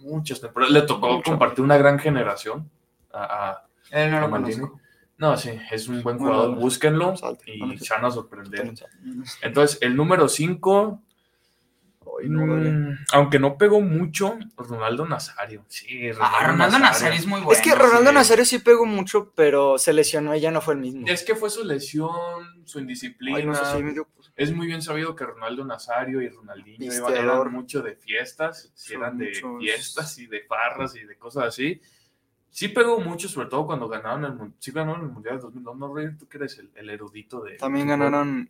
Muchas temporadas. Le tocó Mucho. compartir una gran generación a, a- Él no a. No, sí, es un buen Bueno, jugador. Búsquenlo salte. y Bueno, se van a sorprender. Sabe. Entonces, el número 5, Ay, no, Dorian. aunque no pegó mucho, Ronaldo Nazario. Sí, Ah, Ronaldo Nazario es muy bueno. es que Ronaldo sí. Nazario sí pegó mucho, pero se lesionó y ya no fue el mismo. Es que fue su lesión, su indisciplina. Ay, no sé si me dio- Es muy bien sabido que Ronaldo Nazario y Ronaldinho iban- eran mucho de fiestas, Son eran de muchos. fiestas y de farras y de cosas así. Sí pegó mucho, sobre todo cuando ganaron el, sí ganaron el Mundial de 2002. No, Roger, tú que eres el, el erudito de... También ganaron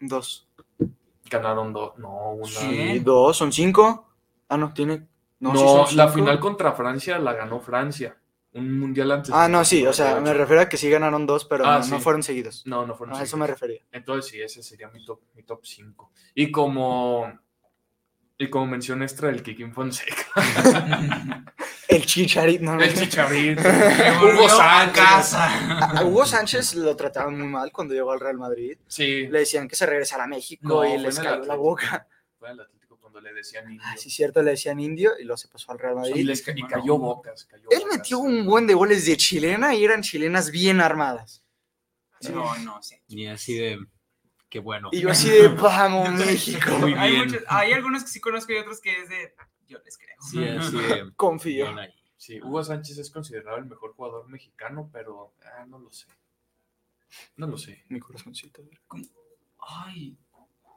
dos. Ganaron dos, no, una. Sí. Dos, son cinco. Ah, no, tiene. No, No, sí son la final contra Francia la ganó Francia. Un mundial antes. Ah, no, sí, o sea, me 98. refiero a que sí ganaron dos, pero Ah, no, fueron seguidos. No, no fueron A eso seguidos. me refería. Entonces sí, ese sería mi top, mi top 5. Y como y como mención extra del Kikín Fonseca, El Chicharito. No, el. Chicharito, Hugo Sánchez. casa. A Hugo Sánchez lo trataban muy mal cuando llegó al Real Madrid. Sí, Le decían que se regresara a México No, y les cayó la boca. fue al Atlético cuando le decían indio. Ah, sí, cierto, le decían indio y luego se pasó al Real y, Madrid. les, y cayó bocas. Cayó Él bocas. metió un buen de goles de chilena y eran chilenas bien armadas. No, no, sí. Y así de. Qué bueno. Y yo así de, vamos, México. Muy Hay, bien. muchos- hay algunos que sí conozco y otros que es de. Yo les creo. Sí. Confío. Sí, Hugo Sánchez es considerado el mejor jugador mexicano, pero ah, no lo sé. No lo sé. Mi corazoncito. Ay,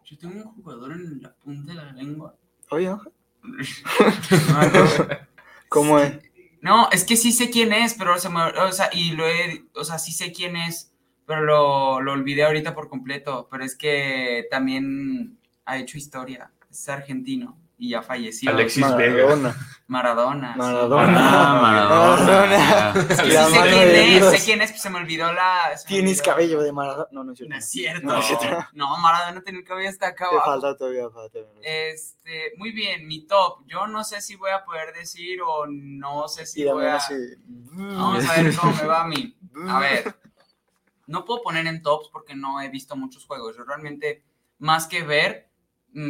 yo tengo un jugador en la punta de la lengua. Oye, Ángel, ¿cómo es? No, es que sí sé quién es, pero se me, o sea, y lo he, o sea, sí sé quién es, pero lo, lo olvidé ahorita por completo, pero es que también ha hecho historia, es argentino y ya falleció. Alexis Vega. Maradona. Maradona. Maradona. Ah, Maradona. Maradona. Es que sí La sé quién es, sé quién es, pues se me olvidó la. se Tienes olvidó. cabello de Maradona. No, no es cierto. No es cierto. No es cierto. No, Maradona tiene el cabello hasta acá Te falta todavía, falta. Este, muy bien, mi top. Yo no sé si voy a poder decir o no sé si Y voy a. así. Vamos a ver cómo me va a mí. A ver, no puedo poner en tops porque no he visto muchos juegos. Yo realmente, más que ver,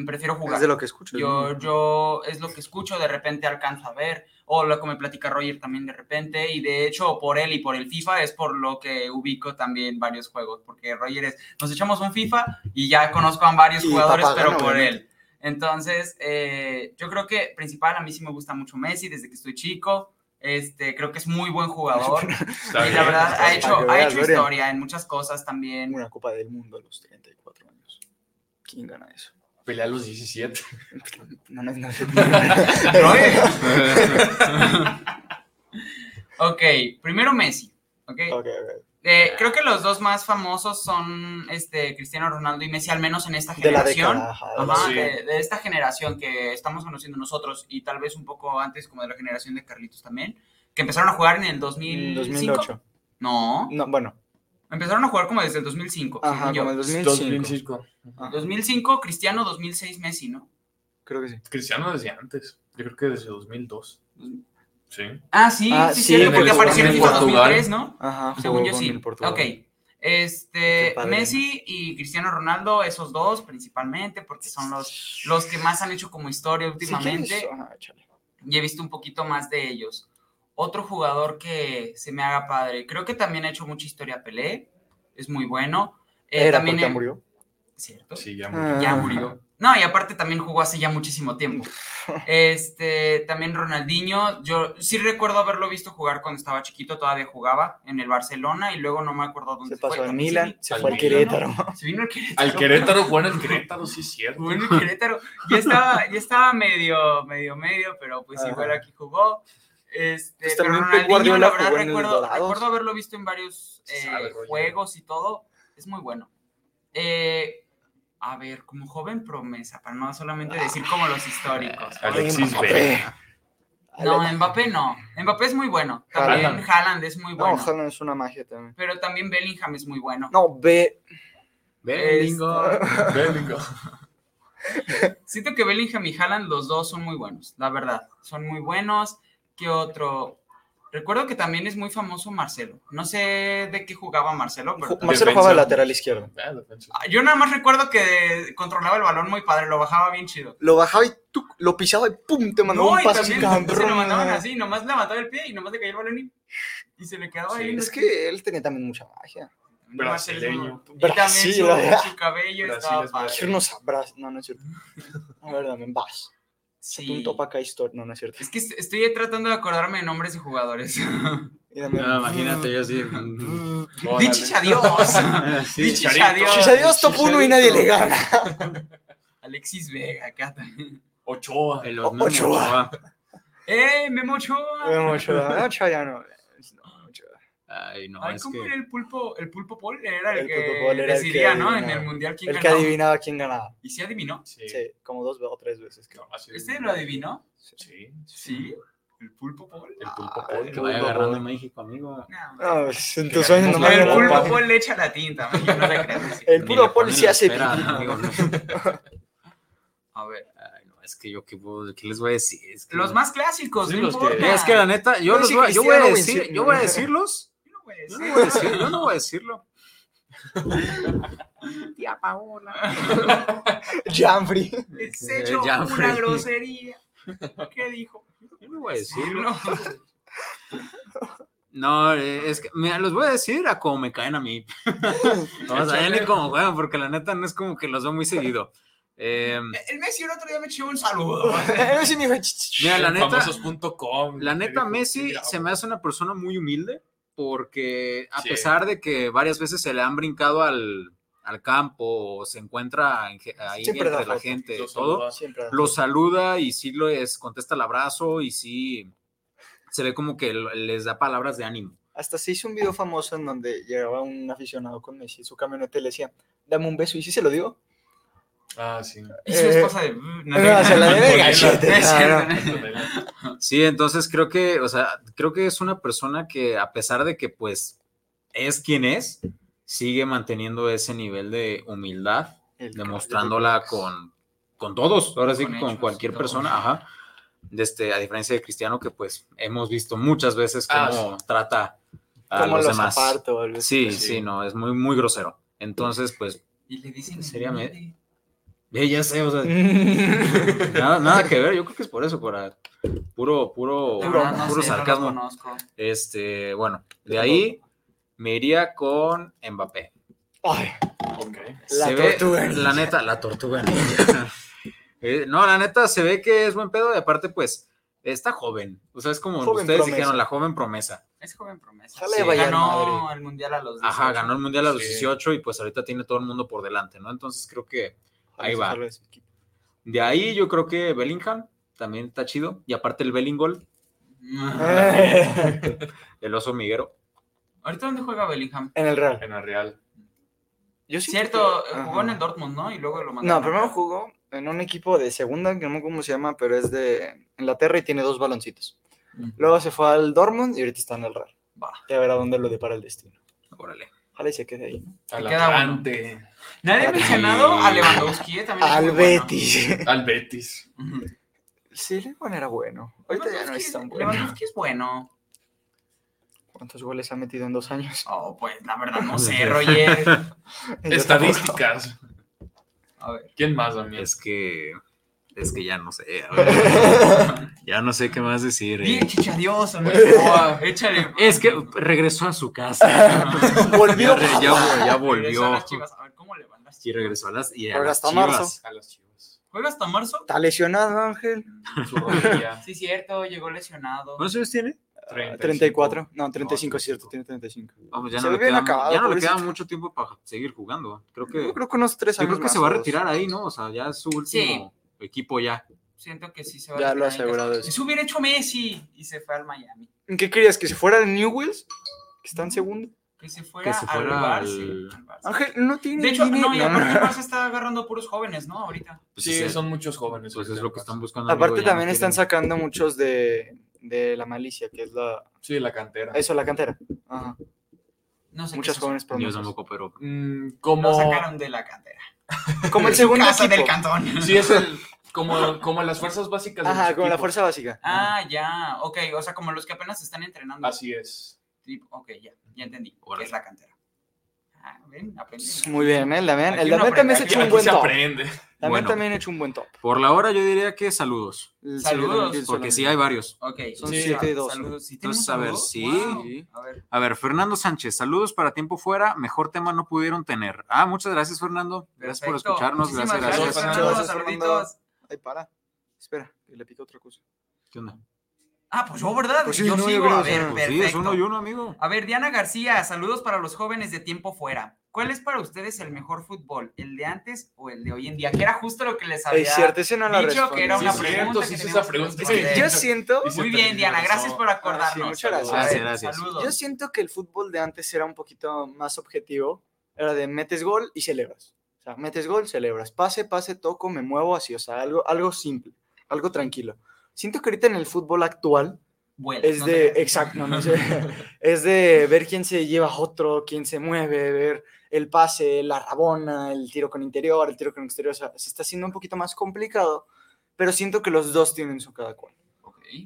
prefiero jugar. Es de lo que escucho. Yo, yo es lo que escucho, de repente alcanzo a ver, o lo que me platica Roger también de repente, y de hecho por él y por el FIFA es por lo que ubico también varios juegos, porque Roger es, nos echamos un FIFA y ya conozco a varios Y jugadores, papá pero gana, por obviamente. él. Entonces, eh, yo creo que principal, a mí sí me gusta mucho Messi desde que estoy chico. Este, creo que es muy buen jugador. Y la verdad, ha hecho, ha hecho historia en muchas cosas también. Una Copa del Mundo a los 34 años. ¿Quién gana eso? Pelea a los 17. No, no, no. Ok, primero Messi. Ok. Ok, ok. Eh, creo que los dos más famosos son este, Cristiano Ronaldo y Messi, al menos en esta De la generación. década. ajá, Ajá, Sí. de, de esta generación que estamos conociendo nosotros y tal vez un poco antes como de la generación de Carlitos también, que empezaron a jugar en el 2005. 2008. No, No, bueno. Empezaron a jugar como desde el 2005. Ajá, como el 2005. 2005. Ajá, 2005, Cristiano, 2006, Messi, ¿no? Creo que sí. Cristiano desde antes. Yo creo que desde 2002. Sí. Ah, sí, Ah, sí, sí, en porque el- apareció en FIFA Portugal. 2003, ¿no? Ajá. Según yo sí. Ok. Este. Messi y Cristiano Ronaldo, esos dos principalmente, porque son los, los que más han hecho como historia últimamente. ajá, échale. y he visto un poquito más de ellos. Otro jugador que se me haga padre, creo que también ha hecho mucha historia Pelé, es muy bueno. Eh, Era también porque murió. Cierto. Sí, ya Ah. murió. Ya murió. No, y aparte también jugó hace ya muchísimo tiempo. Este, también Ronaldinho, yo sí recuerdo haberlo visto jugar cuando estaba chiquito, todavía jugaba en el Barcelona y luego no me acuerdo dónde Se pasó fue. al También Milan, se al fue al Querétaro. ¿no? Se vino al Querétaro. Al Querétaro, bueno, el Querétaro, sí es cierto. En el Querétaro. Ya estaba, ya estaba medio, medio, medio, pero pues Ajá. igual aquí jugó. Este, Pues pero Ronaldinho, Guardiola la verdad, recuerdo, recuerdo haberlo visto en varios eh, sabe, juegos y todo. Es muy bueno. Eh, a ver, como joven promesa, para no solamente decir como los históricos. Alexis Mbappé. Vega. No, Mbappé no. Mbappé es muy bueno. También Haaland. Haaland es muy bueno. No, Haaland es una magia también. Pero también Bellingham es muy bueno. No, ve. Bellingham. Bellingham. Siento que Bellingham y Haaland, los dos son muy buenos, la verdad. Son muy buenos. ¿Qué otro? Recuerdo que también es muy famoso Marcelo. No sé de qué jugaba Marcelo, pero Marcelo Defensa. jugaba de lateral izquierdo. Ah. Ah, yo nada más recuerdo que controlaba el balón muy padre, lo bajaba bien chido. Lo bajaba y tú lo pisaba y ¡pum! Te mandaba No, un y pase se lo mandaban así, nomás levantaba el pie y nomás le caía el balón y, y se le quedaba Sí, ahí. Es que él tenía también mucha magia. Brasileño. Y también su, cabello Brasil estaba es padre. No, no es cierto. A ver, dame, vas. Sí. Sí. Un topa acá historia. No, no es cierto. Es que est- estoy tratando de acordarme de nombres jugadores. Y dame- No, imagínate, yo así. Órale. Dichis adiós. sí. Dichis adiós. Top 1 y nadie le gana. Alexis Vega, acá también. Ochoa. El Ochoa. Ochoa. ¡Eh, Memo Ochoa! Vemos, Ochoa. No, Ochoa ya no. Ay, no, Ay, es ¿cómo que. era el pulpo? El pulpo Paul era el, El que Pulpo era el que decidía, ¿no? En adivinaba. el mundial quién El que adivinaba quién ganaba. ¿Y sí adivinó? Sí. Sí, como dos o tres veces. creo. No. ¿Este lo adivinó? Sí. Sí. ¿El pulpo Paul? El pulpo Ah, Paul. Que vaya agarrando México, amigo. No, No, pues, en tus sueños el no Copa. lo pulpo. Paul le echa la tinta, yo no le sí. El le Paul sí hace espera, amigo. A ver. Ay, no, es que yo, ¿qué, puedo- qué les voy a decir? Es que- Los más clásicos, Sí, no los que- importa. Es que la neta, yo, los voy, a- yo voy a decir, yo voy a decirlos. Yo no voy a Yo decir. no voy a decir- yo no voy a decirlo. Tía Paola. Janfrey. Es hecho Ya, una grosería. ¿Qué dijo? Yo no voy a decirlo. No. Eh, es que, mira, los voy a decir a como me caen a mí. No, o sea, ya ni como juegan, porque la neta no es como que los veo muy seguido. Eh, El Messi el otro día me echó un saludo. Messi me dijo. Mira, la neta-. La neta, Messi se me hace una persona muy humilde porque a Sí. pesar de que varias veces se le han brincado al, al campo o se encuentra ahí Siempre entre la foto. gente, lo todo, saluda. Siempre. lo saluda y sí lo es, contesta el abrazo y sí se ve como que les da palabras de ánimo. Hasta se hizo un video famoso en donde llegaba un aficionado con Messi en su camioneta y le decía, dame un beso. ¿Y sí se lo dio? Ah, sí. Y su Eh, esposa de. "Mm, no, se la debe gachete, es. Sí, entonces creo que, o sea, creo que es una persona que a pesar de que pues es quien es, sigue manteniendo ese nivel de humildad, El demostrándola con, con todos, ahora sí Con que con hechos, cualquier persona, ajá. De este, a diferencia de Cristiano, que pues hemos visto muchas veces Ah, cómo trata a Como los los demás. aparto. Sí, Sí. sí, no, es muy, muy grosero. Entonces, pues, Y le dicen. Seriamente. eh, ya sé, o sea, nada, nada que ver, yo creo que es por eso, por puro, puro, no puro sé, sarcasmo. Este, bueno, de ahí me iría con Mbappé. Ay, Ok. La Se ve- tortuga ninja. La neta, la tortuga ninja. Eh, no, la neta se ve que es buen pedo y aparte, pues, está joven. O sea, es como Joven ustedes promesa. dijeron, la joven promesa. Es joven promesa. Sí. ganó madre. el mundial a los 18. Ajá, ganó el mundial a los Sí. 18 y pues ahorita tiene todo el mundo por delante, ¿no? Entonces creo que ahí va. De ahí yo creo que Bellingham también está chido. Y aparte el Bellingol, el oso miguero. ¿Ahorita dónde juega Bellingham? En el Real. En la Real. Yo Cierto, que- jugó en el Dortmund, ¿no? Y luego lo mandaron. No, primero jugó en un equipo de segunda, que no me acuerdo cómo se llama, pero es de Inglaterra y tiene dos baloncitos. Mm. Luego se fue al Dortmund y ahorita está en el Real. Va. Ya verá dónde lo depara el destino. Órale. Ojalá y se quede ahí. ¿no? Al queda. Nadie ha mencionado a Lewandowski, ¿eh? También Al bueno. Betis. Al Betis. Sí, Lewan era bueno. Ahorita ya no Lewandowski es tan bueno. Lewandowski es bueno. ¿Cuántos goles ha metido en dos años? Oh, pues la verdad no sé, Roger. Estadísticas. A ver. ¿Quién más, Damián? Es que. Es que ya no sé. a ver. Ya no sé qué más decir. eh. Bien chichadioso, ¿no? Oh, échale. Es que regresó a su casa. Volvió. Ya, ya- ya Regresó volvió. a las Chivas. A ver, ¿cómo le van las Y Chivas? regresó a las, y a Juega las hasta Chivas. marzo. A las chivas. ¿Juega hasta marzo? Está lesionado, Ángel. Su rodilla. Sí, cierto, llegó lesionado. ¿Cuántos años tiene? 35. 34. No, 35 No, es cierto, tiene 35. Vamos, ya Se no, ve le bien queda, acabado, ya no le queda mucho tiempo para seguir jugando. Creo que, Yo creo que unos tres yo años creo que más se va a retirar ahí, ¿no? O sea, ya es su último equipo ya. Siento que sí se va Ya a lo ha retirar en asegurado eso. Eso hubiera hecho Messi y se fue al Miami. ¿En qué querías? ¿Que se fuera al Newells? ¿Que está en segundo? Que se fuera, Que se fuera al, al- Barça, al Barça. Ángel, no tiene De hecho, dinero. no, y aparte el Barça está agarrando puros jóvenes, ¿no? Ahorita. Pues Sí, sí, son muchos jóvenes. Pues es lo que están buscando. Aparte amigo, ya también no están quieren- sacando muchos de, de la malicia, que es la... Sí, la cantera. Eso, la cantera. Ajá. No sé Muchas jóvenes Yo promesas. tampoco, pero Mm, Lo como. sacaron de la cantera. Como el segundo casa equipo. del cantón. Sí, es el. Como, como las fuerzas básicas. de Ajá, como la fuerza básica. Ah, ya. Ok, o sea, como los que apenas están entrenando. Así es. Ok, ya. Ya entendí. ¿Qué Órale. es la cantera? Ah, ven, aprendí. Muy bien, ¿eh? El Damián, el Damián también se aprende, echó un buen top. aprende. Damián Bueno. también ha hecho un buen top. por la hora yo diría que saludos. Saludos, Porque sí hay varios. Ok. Son sí, siete y dos. Saludos. ¿Sí tenemos Entonces, a ver, saludos? sí. Wow. Sí. A ver. A ver, Fernando Sánchez, saludos para tiempo fuera. Mejor tema no pudieron tener. Ah, muchas gracias, Fernando. Gracias por escucharnos. Muchísimas Gracias, gracias. Gracias, Fernando. Saluditos. Ay, para. Espera, que le pica otra cosa. ¿Qué onda? Ah, pues yo, ¿verdad? Pues sí, yo no, yo sigo. creo a ver. Pues sí, perfecto. es uno y uno, amigo. A ver, Diana García, saludos para los jóvenes de tiempo fuera. ¿Cuál es para ustedes el mejor fútbol? ¿El de antes o el de hoy en día? Que era justo lo que les había Es cierto, ese no la dicho que era una es cierto, pregunta. que esa que yo siento, Muy bien, Diana, gracias por acordarnos. Ah, sí, muchas gracias. Ver, Gracias. Saludos. yo siento que el fútbol de antes era un poquito más objetivo. Era de metes gol y celebras. O sea, metes gol, celebras. Pase, pase, toco, me muevo así. O sea, algo, algo simple, algo tranquilo. Siento que ahorita en el fútbol actual es no de, te exacto, no, no sé, es de ver quién se lleva a otro, quién se mueve, ver el pase, la rabona, el tiro con interior, el tiro con exterior, o sea, se está haciendo un poquito más complicado, pero siento que los dos tienen su cada cual.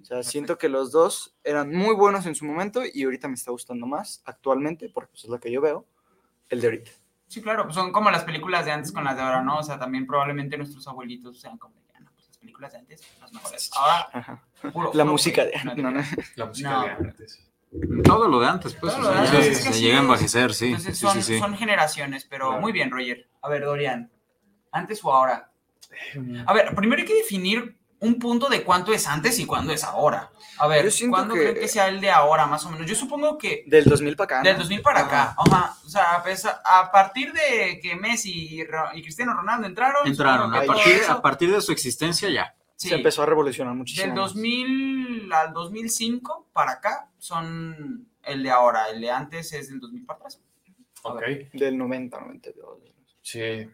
O sea, siento que los dos eran muy buenos en su momento y ahorita me está gustando más actualmente, porque pues, es lo que yo veo, el de ahorita. Sí, claro, pues son como las películas de antes con las de ahora, ¿no? O sea, también probablemente nuestros abuelitos sean como de, "Ah, no, pues las películas de antes, las mejores. Ahora, puro- La puro música de... no no. La música No. de antes. Todo lo de antes, pues. Todo o lo sea, de ya antes, se- se llega a envejecer, sí. Entonces sí, son, sí, sí. son generaciones, pero Claro. muy bien, Roger. A ver, Dorian, ¿antes o ahora? A ver, primero hay que definir un punto de cuánto es antes y cuándo es ahora. A ver, ¿cuándo que- creen que sea el de ahora, más o menos? Yo supongo que Del 2000 para acá. ¿no? del 2000 para acá. Ajá. Ajá. O sea, pues, a, partir de que Messi y, Ro- y Cristiano Ronaldo entraron. Entraron. A partir, eso- a partir de su existencia ya. sí, Se empezó a revolucionar muchísimo. Del más. 2000 al 2005 para acá son el de ahora. El de antes es del 2000 para atrás. Ok. ver. Del 90, 92. Sí.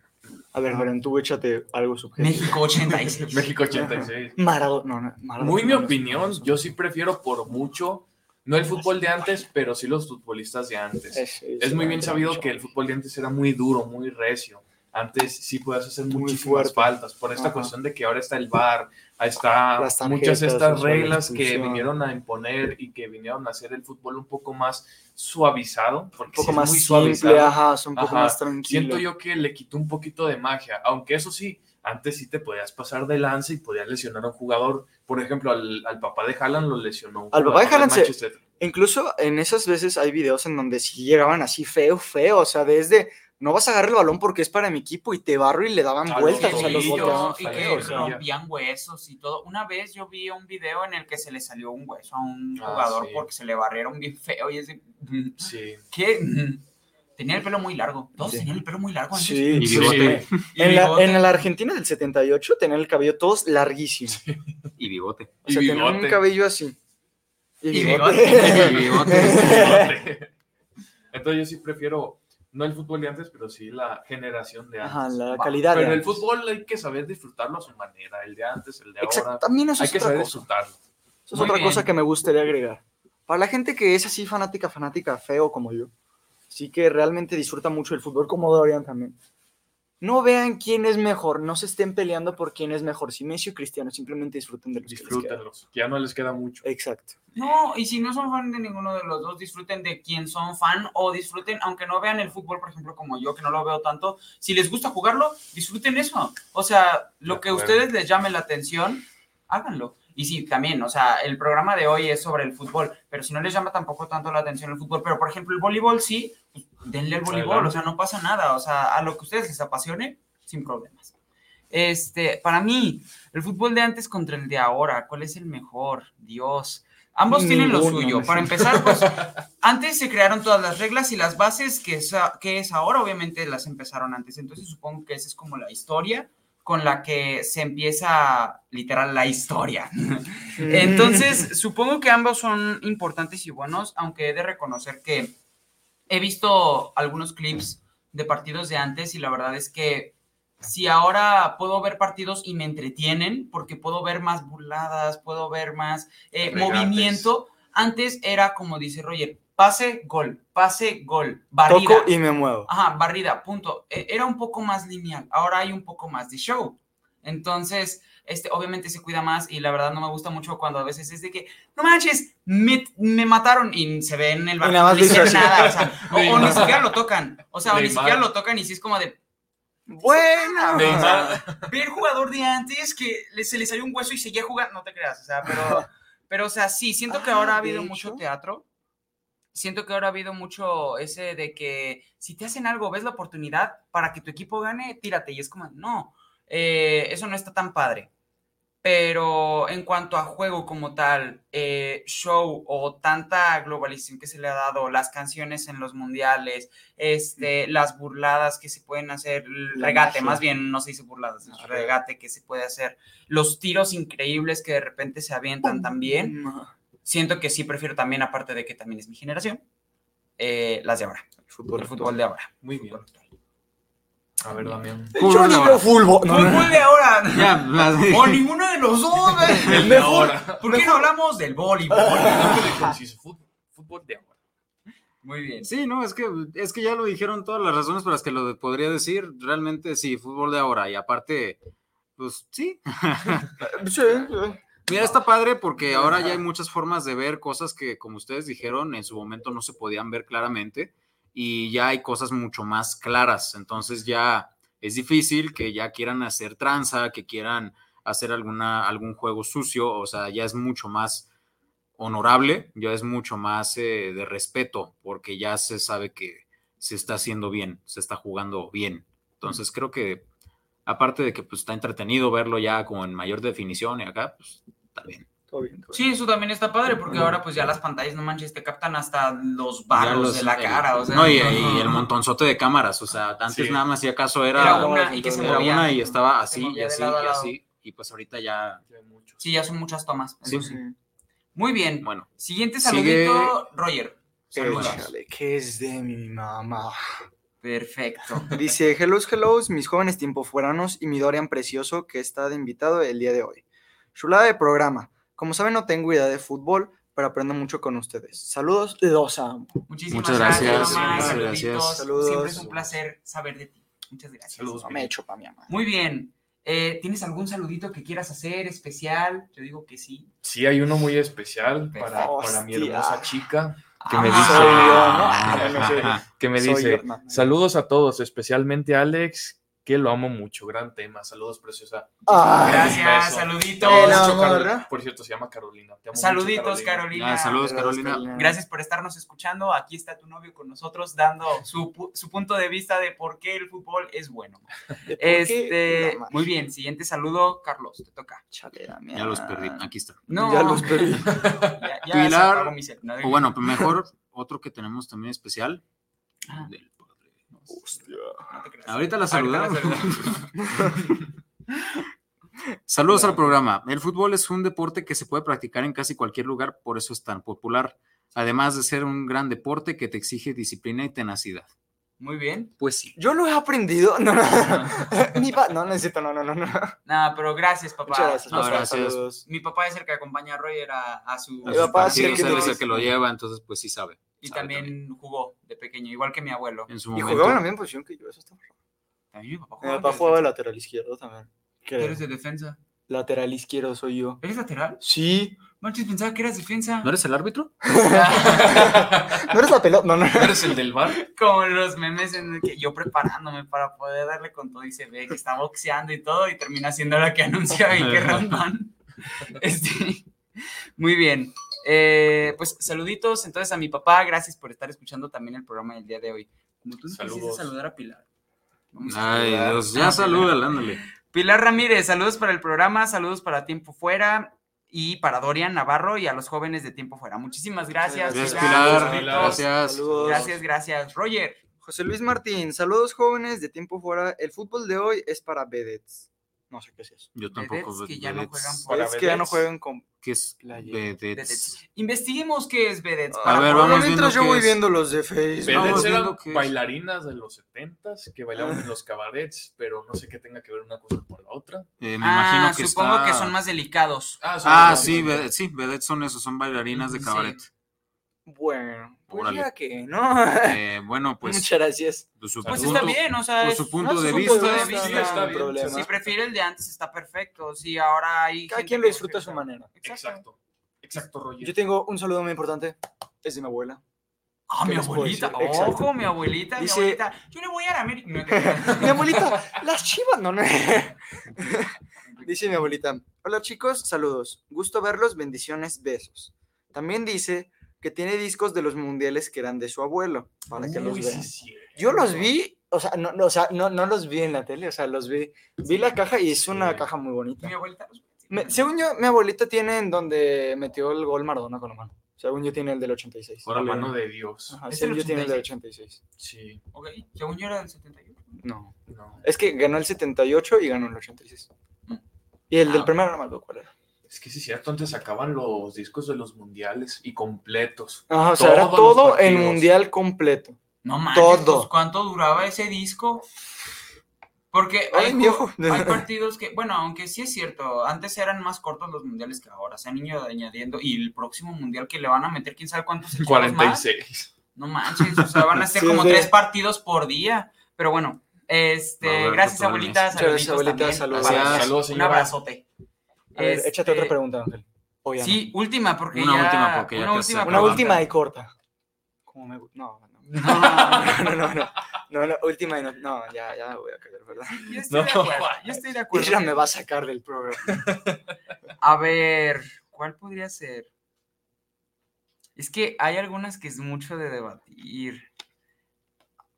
A ver, Beren, tú échate algo subjetivo. México 86. México 86. Maradona. No, no, Maradona. Muy mi opinión, yo sí prefiero por mucho, no el fútbol de antes, pero sí los futbolistas de antes. Es, Es muy bien sabido que el fútbol de antes era muy duro, muy recio. Antes sí podías hacer Muy muchísimas fuerte. faltas por esta Ajá. cuestión de que ahora está el VAR, ahí está tarjetas, muchas de estas reglas que vinieron a imponer y que vinieron a hacer el fútbol un poco más suavizado, porque Un poco es más muy simple, suavizado. ajá, es un poco Ajá. más tranquilo. Siento yo que le quitó un poquito de magia, aunque eso sí, antes sí te podías pasar de lanza y podías lesionar a un jugador. Por ejemplo, al, al papá de Haaland lo lesionó. un Al papá de Haaland se-. Incluso en esas veces hay videos en donde sí llegaban así feo, feo, o sea, desde no vas a agarrar el balón porque es para mi equipo y te barro y le daban vueltas, los sea, los volteaban y que rompían huesos y todo. Una vez yo vi un video en el que se le salió un hueso a un Ah, jugador sí. porque se le barrieron bien feo y ese... Sí. ¿Qué? Tenía el pelo muy largo. Todos Sí. tenían el pelo muy largo antes. Sí, Y sí. bigote. Y En la, bigote. en la Argentina del 78 tenían el cabello todos larguísimo. Y bigote. O sea, Y tenían un bigote. cabello así. Y Y bigote. Y bigote. Entonces yo sí prefiero, no el fútbol de antes, pero sí la generación de antes. Ajá, la calidad. de Pero el antes. fútbol hay que saber disfrutarlo a su manera, el de antes, el de Exacto, ahora. también eso Hay es que otra saber cosa. disfrutarlo. Eso es Muy otra bien. cosa que me gustaría agregar. Para la gente que es así fanática, fanática feo como yo, sí que realmente disfruta mucho el fútbol, como Dorian también. No vean quién es mejor, no se estén peleando por quién es mejor, si Messi o Cristiano, simplemente disfruten de los. Disfrútenlos, que ya no les queda mucho. Exacto. No, y si no son fan de ninguno de los dos, disfruten de quien son fan o disfruten, aunque no vean el fútbol, por ejemplo, como yo, que no lo veo tanto, si les gusta jugarlo, disfruten eso. O sea, lo que a ustedes les llame la atención, háganlo. Y sí, también, o sea, el programa de hoy es sobre el fútbol, pero si no les llama tampoco tanto la atención el fútbol, pero por ejemplo el voleibol sí, pues denle el voleibol, Adelante. o sea, no pasa nada, o sea, a lo que ustedes les apasione, sin problemas. Este, para mí, el fútbol de antes contra el de ahora, ¿cuál es el mejor? Dios. Ambos tienen lo Ninguno, suyo. Para empezar, pues, antes se crearon todas las reglas y las bases que es, que es ahora, obviamente las empezaron antes. Entonces supongo que esa es como la historia con la que se empieza literal la historia. Entonces, supongo que ambos son importantes y buenos, aunque he de reconocer que he visto algunos clips de partidos de antes y la verdad es que si ahora puedo ver partidos y me entretienen, porque puedo ver más burladas, puedo ver más eh, movimiento, antes era como dice Roger, pase, gol, pase, gol, barrida. Toco y me muevo. Ajá, barrida, punto. E- Era un poco más lineal, ahora hay un poco más de show. Entonces, este, obviamente se cuida más y la verdad no me gusta mucho cuando a veces es de que, no manches, me, me mataron y se ve en el bar, nada más no hicieron nada, o, sea, o- o ni siquiera lo tocan, o sea, o ni siquiera lo tocan y sí es como de, Buena. Neymar. ver jugador de antes que se le salió un hueso y seguía jugando, no te creas, o sea, pero, pero o sea, sí, siento que Ah, ahora ha habido mucho teatro. Siento que ahora ha habido mucho ese de que si te hacen algo, ves la oportunidad para que tu equipo gane, tírate. Y es como, no, eh, eso no está tan padre. Pero en cuanto a juego como tal, eh, show o tanta globalización que se le ha dado, las canciones en los mundiales, este, las burladas que se pueden hacer, el La regate, magia. más bien no se dice burladas, es regate que se puede hacer, los tiros increíbles que de repente se avientan también, siento que sí prefiero también, aparte de que también es mi generación, eh, las de ahora, Fútbol, el fútbol de ahora. Muy bien. A ver, Damián. Yo veo fútbol. No, no, no. Fútbol de ahora. Ya, O ninguno de los dos. güey. El de ahora. ¿Por qué no hablamos del voleibol? Fútbol, de ahora. Muy bien. Sí, no, es que, es que ya lo dijeron todas las razones por las que lo podría decir. Realmente sí, fútbol de ahora. Y aparte, pues sí. Sí, sí. Mira, está padre porque ahora ya hay muchas formas de ver cosas que, como ustedes dijeron, en su momento no se podían ver claramente. Y ya hay cosas mucho más claras. Entonces ya es difícil que ya quieran hacer tranza, que quieran hacer alguna, algún juego sucio. O sea, ya es mucho más honorable, ya es mucho más eh, de respeto, porque ya se sabe que se está haciendo bien, se está jugando bien. Entonces creo que, aparte de que pues, está entretenido verlo ya como en mayor definición y acá, pues está bien. Todo bien, todo bien. Sí, eso también está padre porque ahora pues ya las pantallas, no manches, te captan hasta los barros los- de la el- cara. O sea, no, y, y el montonzote de cámaras, o sea, antes Sí. nada más si acaso Era era, una y que se era movía. una y estaba así y así lado y así, y pues ahorita ya. Sí, ya son muchas tomas. eso Sí. sí. Muy bien. bueno, Siguiente Sigue- saludito, Roger. Saludos. Échale, que es de mi mamá. Perfecto. Dice, hellos, hellos, mis jóvenes tiempofueranos y mi Dorian precioso que está de invitado el día de hoy. Chulada de programa. Como saben, no tengo idea de fútbol, pero aprendo mucho con ustedes. Saludos, los amo. Muchísimas Muchas gracias, saluditos. gracias. Saludos. Siempre es un placer saber de ti. Muchas gracias. Saludos. No me echo para mi mamá. Muy bien. Eh, ¿Tienes algún saludito que quieras hacer especial? Yo digo que sí. Sí, hay uno muy especial para, para mi hermosa chica que me Ah, dice, yo, Ah, que me dice, saludos a todos, especialmente a Alex, que lo amo mucho, gran tema, saludos preciosa. Ay, Gracias, saluditos. Por cierto, se llama Carolina. Te amo mucho, Saluditos, Carolina. Ah, saludos, Carolina. Carolina. Gracias por estarnos escuchando. Aquí está tu novio con nosotros dando su, su punto de vista de por qué el fútbol es bueno. Este, muy bien, siguiente saludo, Carlos, te toca. Chale. Ya los perdí. Aquí está. No, Ya los perdí. ya, ya Pilar, O bueno, mejor otro que tenemos también especial. Ah. del. Hostia. Ahorita la saludamos. Saludos al programa. El fútbol es un deporte que se puede practicar en casi cualquier lugar, por eso es tan popular. Además de ser un gran deporte que te exige disciplina y tenacidad. Muy bien. Pues sí. Yo lo he aprendido. No, pa- no necesito, no, no, no. no. Nada, pero gracias, papá. Muchas gracias. No, papá, gracias. saludos. Mi papá es el que acompaña a Roger a, a su. Mi papá el que es el que lo lleva, entonces pues sí sabe. Y también jugó de pequeño, igual que mi abuelo. En su Y momento. jugaba en la misma posición que yo. Eso está raro. También mi papá Mi jugaba. papá de jugaba de lateral izquierdo también. ¿Tú creo. eres de defensa? Lateral izquierdo soy yo. ¿Eres lateral? Sí. Manches, pensaba que eras defensa. ¿No eres el árbitro? ¿No eres la pelota? No, no. ¿Eres el del bar? Como los memes en el que yo preparándome para poder darle con todo y se ve que está boxeando y todo y termina siendo la que anuncia y que Este, muy bien. Eh, pues saluditos entonces a mi papá. Gracias por estar escuchando también el programa del día de hoy. Como tú no quisiste Saludos. saludar a Pilar. Vamos a Ay, saludar Dios, a ya salúdala, ándale. Pilar Ramírez, saludos para el programa, saludos para Tiempo Fuera y para Dorian Navarro y a los jóvenes de Tiempo Fuera. Muchísimas gracias. Gracias, Pilar. Gracias. Saludos. Gracias, gracias. Roger, José Luis Martín, saludos jóvenes de tiempo fuera. El fútbol de hoy es para vedettes. No sé qué es eso. Yo tampoco. Vedettes que ya no vedettes. juegan por- Para es que ya no juegan con. ¿Qué es? Vedettes. investiguemos qué es Vedettes. A ver, vamos mientras viendo yo voy es. viendo los de Facebook. Eran bailarinas de los 70s que bailaban en los cabarets, pero no sé qué tenga que ver una cosa con la otra. Eh, me Ah, imagino que supongo está- que son más delicados. son Ah, los- sí, vedettes, sí, vedettes son esos, son bailarinas de Sí. cabaret. Bueno, pues Órale. ya que, ¿no? Eh, bueno, pues, Muchas gracias. pues Pues punto, está bien, o sea, por su punto no, de su vista. punto de vista, sí, está bien, problema. si prefiere el de antes está perfecto. Sí, ahora hay Cada gente quien lo disfruta a su manera. Exacto. Exacto, Roger. Yo tengo un saludo muy importante. Es de mi abuela. Ah, mi ¿Qué les puedo abuelita. Ojo, mi abuelita, Dice- mi abuelita. Yo le voy a la América. Mi abuelita, las chivas, no, no. Dice mi abuelita, hola chicos, saludos, gusto verlos, bendiciones, besos. También dice que tiene discos de los mundiales que eran de su abuelo, para que los sí vean. Yo los vi, o sea, no, no, o sea, no, no los vi en la tele, o sea, los vi, vi la caja y es una Sí. caja muy bonita. Mi abuelita. los- Me- según yo, mi abuelita tiene en donde metió el gol Maradona con la mano. Según yo tiene el del 86. La mano de Dios. Ajá, ¿Es según el yo tiene el del 86. Sí. Ok, según yo era del 71. No. No. Es que ganó el 78 y ganó el 86. Y el del Ah. primero no me acuerdo cuál era. Es que sí es cierto, antes sacaban los discos de los mundiales y completos. Ajá, o sea, era todo el mundial completo. No manches, Todo. pues, ¿cuánto duraba ese disco? Porque Ay, hay, ojo. hay partidos que, bueno, aunque sí es cierto, antes eran más cortos los mundiales que ahora, se han ido añadiendo y el próximo mundial que le van a meter, quién sabe cuántos equipos más. 46. No manches, o sea, van a ser Sí, como sí. tres partidos por día. Pero bueno, este, gracias todo el abuelita, mes. Muchas gracias, saluditos abuelita, también. saludos. Saludos, Un abrazote. A ver, Este, échate otra pregunta, Ángel. Obviamente. Sí, última, porque Una ya, última, porque ya una última, Una última y corta. Como me No, no. No, No, no, no. No, no, última y no. No, ya, ya me voy a caer, ¿verdad? yo estoy de No. acuerdo, yo estoy de acuerdo. Ella me va a sacar del programa. A ver, ¿cuál podría ser? Es que hay algunas que es mucho de debatir.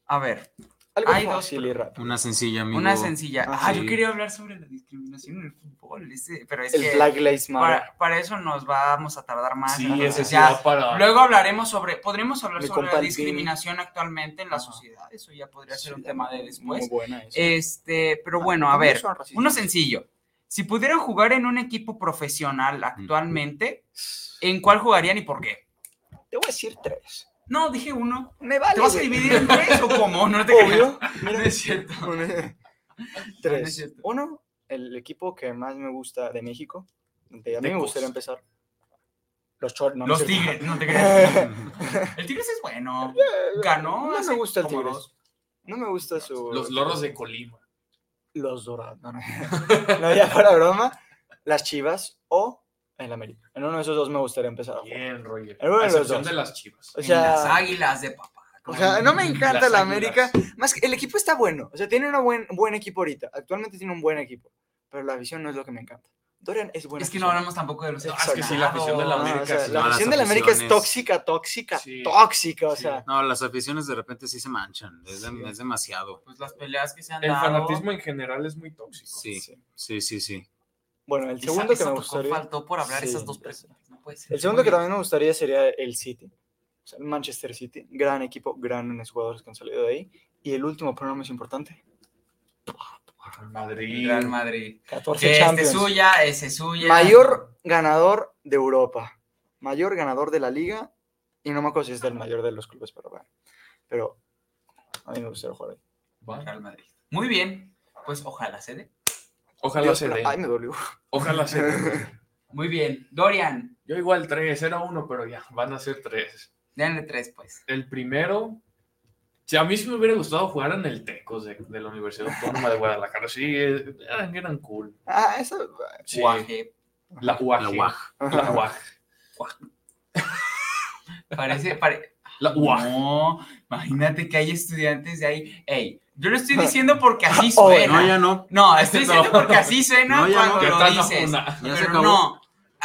A ver, Algo Hay dos fácil y rápido. Una sencilla, amigo. una sencilla. Ah, Ah, sí. yo quería hablar sobre la discriminación en el fútbol, ese- pero es El que Black Lives Matter. para, para eso nos vamos a tardar más. Sí, ese sí va para. Luego hablaremos sobre, podremos hablar Mi sobre la discriminación actualmente en la sociedad. Eso ya podría ser un Sí, tema de Muy después. buena esa. Este, pero Ah, bueno, a ver, uno sencillo. Si pudieran jugar en un equipo profesional actualmente, ¿en cuál jugarían y por qué? Te voy a decir tres. No, dije uno. Me vale. ¿Te vas a dividir en tres o cómo? No te Obvio. Mira. No es cierto. Un- No es Tres. cierto. Uno, el equipo que más me gusta de México. De, a mí me gustaría empezar. Los Chor. no, Los. Tigres, no te creas. El Tigres es bueno. Ganó. No me gusta el Tigres. dos. No me gusta su. Los loros de Colima. Los dorados. No, no. no, ya fuera broma. Las Chivas o el América. En uno de esos dos me gustaría empezar a jugar. Bien, Roger. El uno de los excepción dos. de las chivas. O En las sea, águilas de papá. o sea, no me encanta la. América. Más que el equipo está bueno. O sea, tiene un buen, buen equipo ahorita. Actualmente tiene un buen equipo. Pero la afición no es lo que me encanta. Dorian es buena. Es que no hablamos tampoco de los Ah, es que sí, la afición de la No, o América sea, sí. la No, afición de la América es tóxica, tóxica, Sí. tóxica. O Sí. sea, No, las aficiones de repente sí se manchan. Es, de- Sí. es demasiado. Pues las peleas que se han El dado. fanatismo en general es muy tóxico. Sí, Sí. sí, sí, sí. Bueno, el Esa- segundo que me gustaría. faltó por hablar Sí, esas dos personas. No puede ser. El segundo Muy que bien. también me gustaría sería el City. O sea, el Manchester City. Gran equipo, grandes jugadores que han salido de ahí. Y el último, pero no menos importante. Madrid. Real Madrid. 14 Que este es Champions. suya, ese es suya. Mayor ganador de Europa. Mayor ganador de la liga. Y no me acuerdo si es del mayor de los clubes, pero bueno. Pero a mí me gustaría jugar ahí. Real Madrid. Muy bien. Pues ojalá se dé. Ojalá Dios, se dé. Ay, me dolió. Ojalá se dé. Muy bien. Dorian, Yo igual tres, era uno, pero ya, van a ser tres. denle tres, pues. El primero, si a mí sí me hubiera gustado jugar en el Tecos de, de la Universidad Autónoma de Guadalajara, sí, eran, eran cool. Ah, eso. Sí, Guaje. La UAG. La UAG. La UAG. Parece, pare- La. No, imagínate que hay estudiantes de ahí. Ey, yo lo estoy diciendo porque así Oh, suena. No, ya no. No, estoy diciendo porque así suena No, ya cuando no. ¿Qué lo dices. funa? Ya se Pero acabó. no.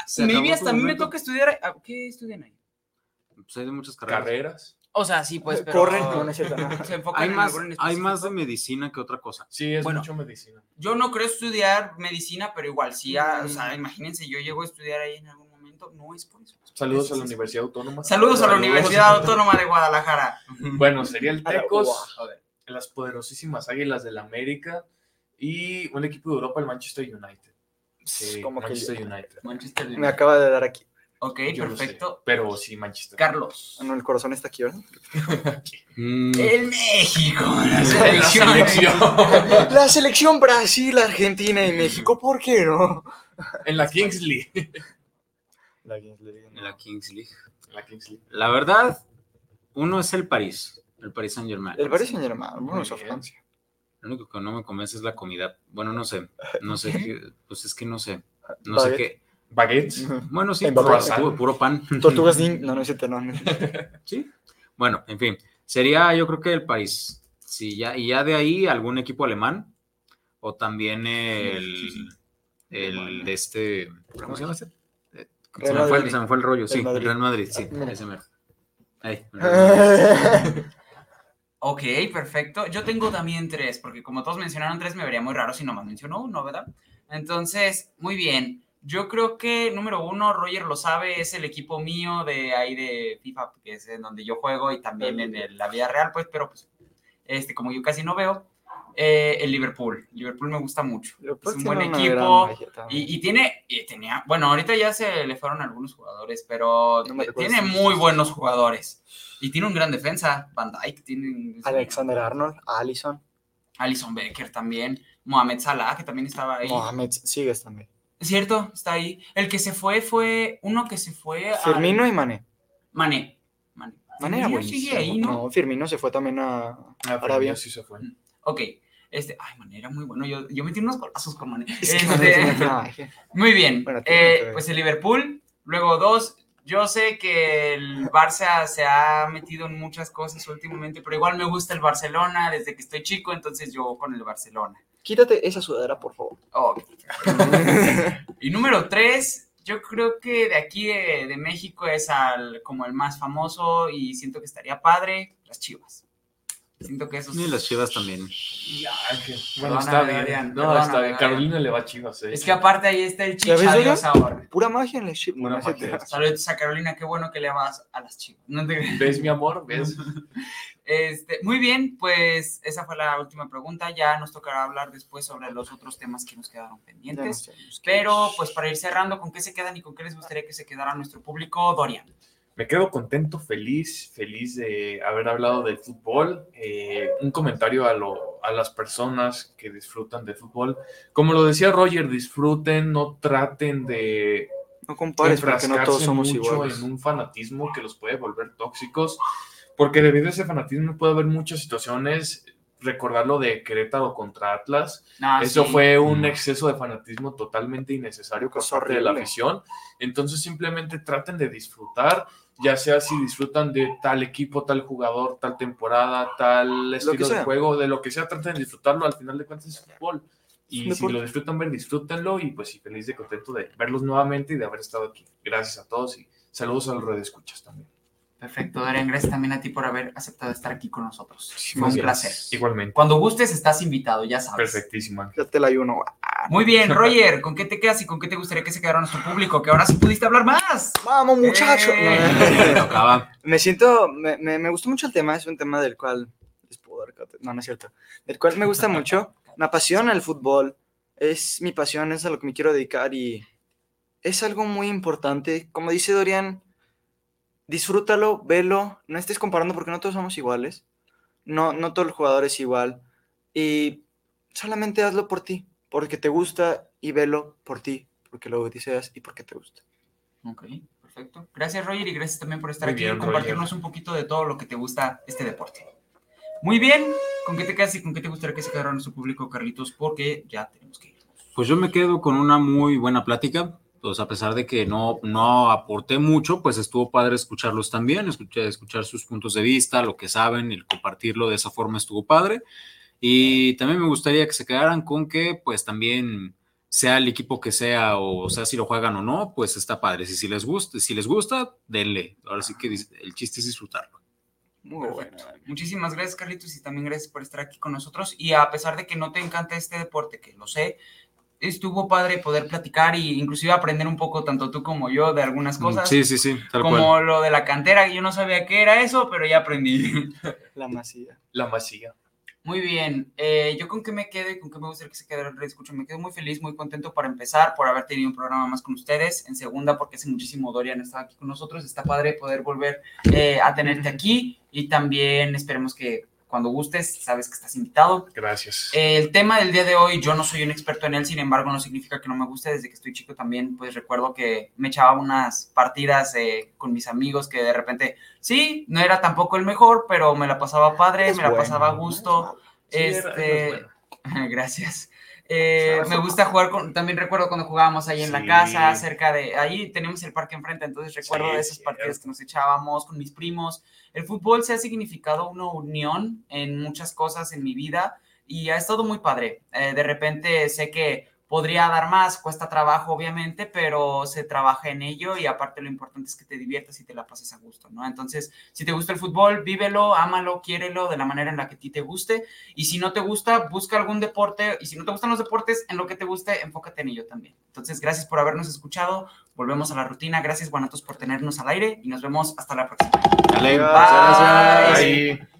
Se acabó hasta a mí me toca estudiar. ah, ¿Qué estudian ahí? Pues hay de muchas carreras. Carreras. O sea, sí, pues, pero. Corren, no, no es cierto. Se enfocan Hay en más, en hay más de medicina que otra cosa. Sí, es Bueno. mucho medicina. Yo no creo estudiar medicina, pero igual sí, ah, o Mm. sea, imagínense, yo llego a estudiar ahí en algún momento, no es por eso. Saludos a la Universidad Autónoma. Saludos a la Universidad Autónoma de Guadalajara. Bueno, sería el Tecos, las poderosísimas Águilas del América y un equipo de Europa, el Manchester United. Sí, Como que Manchester United. Manchester me acaba de dar aquí. Ok, Yo lo sé, perfecto. pero sí, Manchester. Carlos. Ah, No, el corazón está aquí, ¿verdad? Mm, El México, la La selección. selección. La selección Brasil, Argentina y México, ¿por qué no? en la Kings League. La Kings League, la Kings League. La Kings League. La verdad, uno es el París, el Paris Saint Germain. El Paris Saint Germain, bueno, Muy es. Francia. Lo único que no me convence es la comida. Bueno, no sé. No sé qué. Pues es que no sé. No sé qué. Baguettes. Bueno, sí, puro, puro- puro pan. Tortugas no, no es cierto, no. no. Sí. Bueno, en fin. Sería, yo creo que el París. Sí, ya, y ya de ahí algún equipo alemán. O también el. El de este. ¿Cómo se llama este? Se me, fue, el- Madrid. se me fue el rollo, sí. El Madrid. Real Madrid, sí. Ah. Ese mero. Ahí. Ok, perfecto. Yo tengo también tres, porque como todos mencionaron tres, me vería muy raro si nomás mencionó uno, ¿verdad? Entonces, muy bien. Yo creo que número uno, Roger lo sabe, es el equipo mío de ahí de FIFA, que es en donde yo juego y también en el- la vida real, pues, pero pues, este, como yo casi no veo, eh, el Liverpool. Liverpool me gusta mucho. Es un buen equipo. Y, y tiene, y tenía, bueno, ahorita ya se le fueron algunos jugadores, pero No tiene si- muy buenos jugadores. Y tiene un gran defensa, Van tiene... Alexander Arnold, Allison, Alison Becker también, Mohamed Salah, que también estaba ahí. Mohamed, sigues también. Es cierto, está ahí. El que se fue fue uno que se fue a... Firmino y Mané. Mané. Mané. Mané era Firmino buenísimo. sigue ahí, ¿no? No, Firmino se fue también a Ah, Arabia. Sí se fue. Ok. Este, ay, Mané era muy bueno. Yo, yo metí unos golazos con que Este. Muy bien. Bueno, Eh, pues el Liverpool. Luego dos. Yo sé que el Barça se ha metido en muchas cosas últimamente, pero igual me gusta el Barcelona desde que estoy chico, entonces yo con el Barcelona. Quítate esa sudadera, por favor. Oh, y número tres, yo creo que de aquí de, de México es al, como el más famoso y siento que estaría padre, las Chivas. Siento que esos... Y las chivas también. Ya, que- bueno, Perdóname, está bien. Adrián, no, perdóname, está bien. Adrián. Carolina le va a Chivas, eh. Es que aparte ahí está el ¿Ya ves, chichadios ahora. Pura magia en magia. cierto. Saludos a Carolina, qué bueno que le vas a las Chivas. No te creas. ¿Ves, mi amor? ¿Ves? Este, muy bien, pues esa fue la última pregunta. Ya nos tocará hablar después sobre los otros temas que nos quedaron pendientes. Pero pues para ir cerrando, ¿con qué se quedan y con qué les gustaría que se quedara nuestro público, Dorian? Me quedo contento, feliz, feliz de haber hablado del fútbol. Eh, un comentario a, lo, a las personas que disfrutan del fútbol. Como lo decía Roger, disfruten, no traten de No compares porque no todos somos mucho iguales. en un fanatismo que los puede volver tóxicos, porque debido a ese fanatismo puede haber muchas situaciones. Recordar lo de Querétaro contra Atlas, No, eso Ah, sí. fue un Mm. exceso de fanatismo totalmente innecesario por parte de la afición. Entonces simplemente traten de disfrutar, ya sea si disfrutan de tal equipo, tal jugador, tal temporada, tal estilo de juego, de lo que sea, traten de disfrutarlo. Al final de cuentas es fútbol. Y si lo disfrutan ver, disfrútenlo y pues sí, feliz de contento de verlos nuevamente y de haber estado aquí. Gracias a todos y saludos a los redescuchas también. Perfecto, Dorian, gracias también a ti por haber aceptado estar aquí con nosotros. Fue un placer. Igualmente. Cuando gustes, estás invitado, ya sabes. Perfectísimo. Ya te la ayuno. Muy bien, Roger, ¿con qué te quedas y con qué te gustaría que se quedara nuestro público? Que ahora sí pudiste hablar más. Vamos, muchacho. Eh. Me tocaba. Me siento, me, me, me gustó mucho el tema, es un tema del cual les puedo dar cátedra. No, no es cierto. Del cual me gusta mucho. Me apasiona el fútbol. Es mi pasión, es a lo que me quiero dedicar y es algo muy importante. Como dice Dorian, disfrútalo, velo. No estés comparando porque no todos somos iguales. No, no todo el jugador es igual. Y solamente hazlo por ti, porque te gusta y velo por ti, porque lo deseas y porque te gusta. Ok, perfecto. Gracias, Roger, y gracias también por estar Muy aquí bien, y compartirnos Roger. un poquito de todo lo que te gusta este deporte. Muy bien, ¿con qué te quedas y con qué te gustaría que se quedara nuestro público, Carlitos? Porque ya tenemos que ir. Pues yo me quedo con una muy buena plática. Pues a pesar de que no, no aporté mucho, pues estuvo padre escucharlos también, escuchar, escuchar sus puntos de vista, lo que saben, y compartirlo de esa forma estuvo padre. Y también me gustaría que se quedaran con que, pues también sea el equipo que sea, o sea, si lo juegan o no, pues está padre. Si, si les gusta, si les gusta, denle. Ahora sí que el chiste es disfrutarlo. Muy bueno. Muchísimas gracias, Carlitos, y también gracias por estar aquí con nosotros. Y a pesar de que no te encanta este deporte, que lo sé, estuvo padre poder platicar e inclusive aprender un poco, tanto tú como yo, de algunas cosas. Sí, sí, sí, tal como cual. lo de la cantera, que yo no sabía qué era eso, pero ya aprendí. La masía. La masía. Muy bien, eh, yo con qué me quedo y con qué me gustaría que se quedara el escucho. Me quedo muy feliz, muy contento para empezar, por haber tenido un programa más con ustedes. En segunda, porque hace muchísimo Dorian estaba aquí con nosotros. Está padre poder volver eh, a tenerte aquí y también esperemos que cuando gustes, sabes que estás invitado. Gracias. El tema del día de hoy, yo no soy un experto en él, sin embargo, no significa que no me guste. Desde que estoy chico también, pues recuerdo que me echaba unas partidas eh, con mis amigos que de repente, sí, no era tampoco el mejor, pero me la pasaba padre, Es me la bueno, pasaba a es gusto. este, bueno. gracias. Eh, me gusta jugar con, también recuerdo cuando jugábamos ahí en la Sí. casa, cerca de, ahí tenemos el parque enfrente, entonces recuerdo Sí, de esas partidas que nos echábamos con mis primos. El fútbol se ha significado una unión en muchas cosas en mi vida y ha estado muy padre. Eh, de repente sé que podría dar más, cuesta trabajo obviamente, pero se trabaja en ello y aparte lo importante es que te diviertas y te la pases a gusto, ¿no? Entonces, si te gusta el fútbol, vívelo, ámalo, quiérelo de la manera en la que a ti te guste y si no te gusta, busca algún deporte y si no te gustan los deportes, en lo que te guste, enfócate en ello también. Entonces, gracias por habernos escuchado, volvemos a la rutina, gracias Guanatos por tenernos al aire y nos vemos hasta la próxima. Dale, Bye. gracias. Ahí.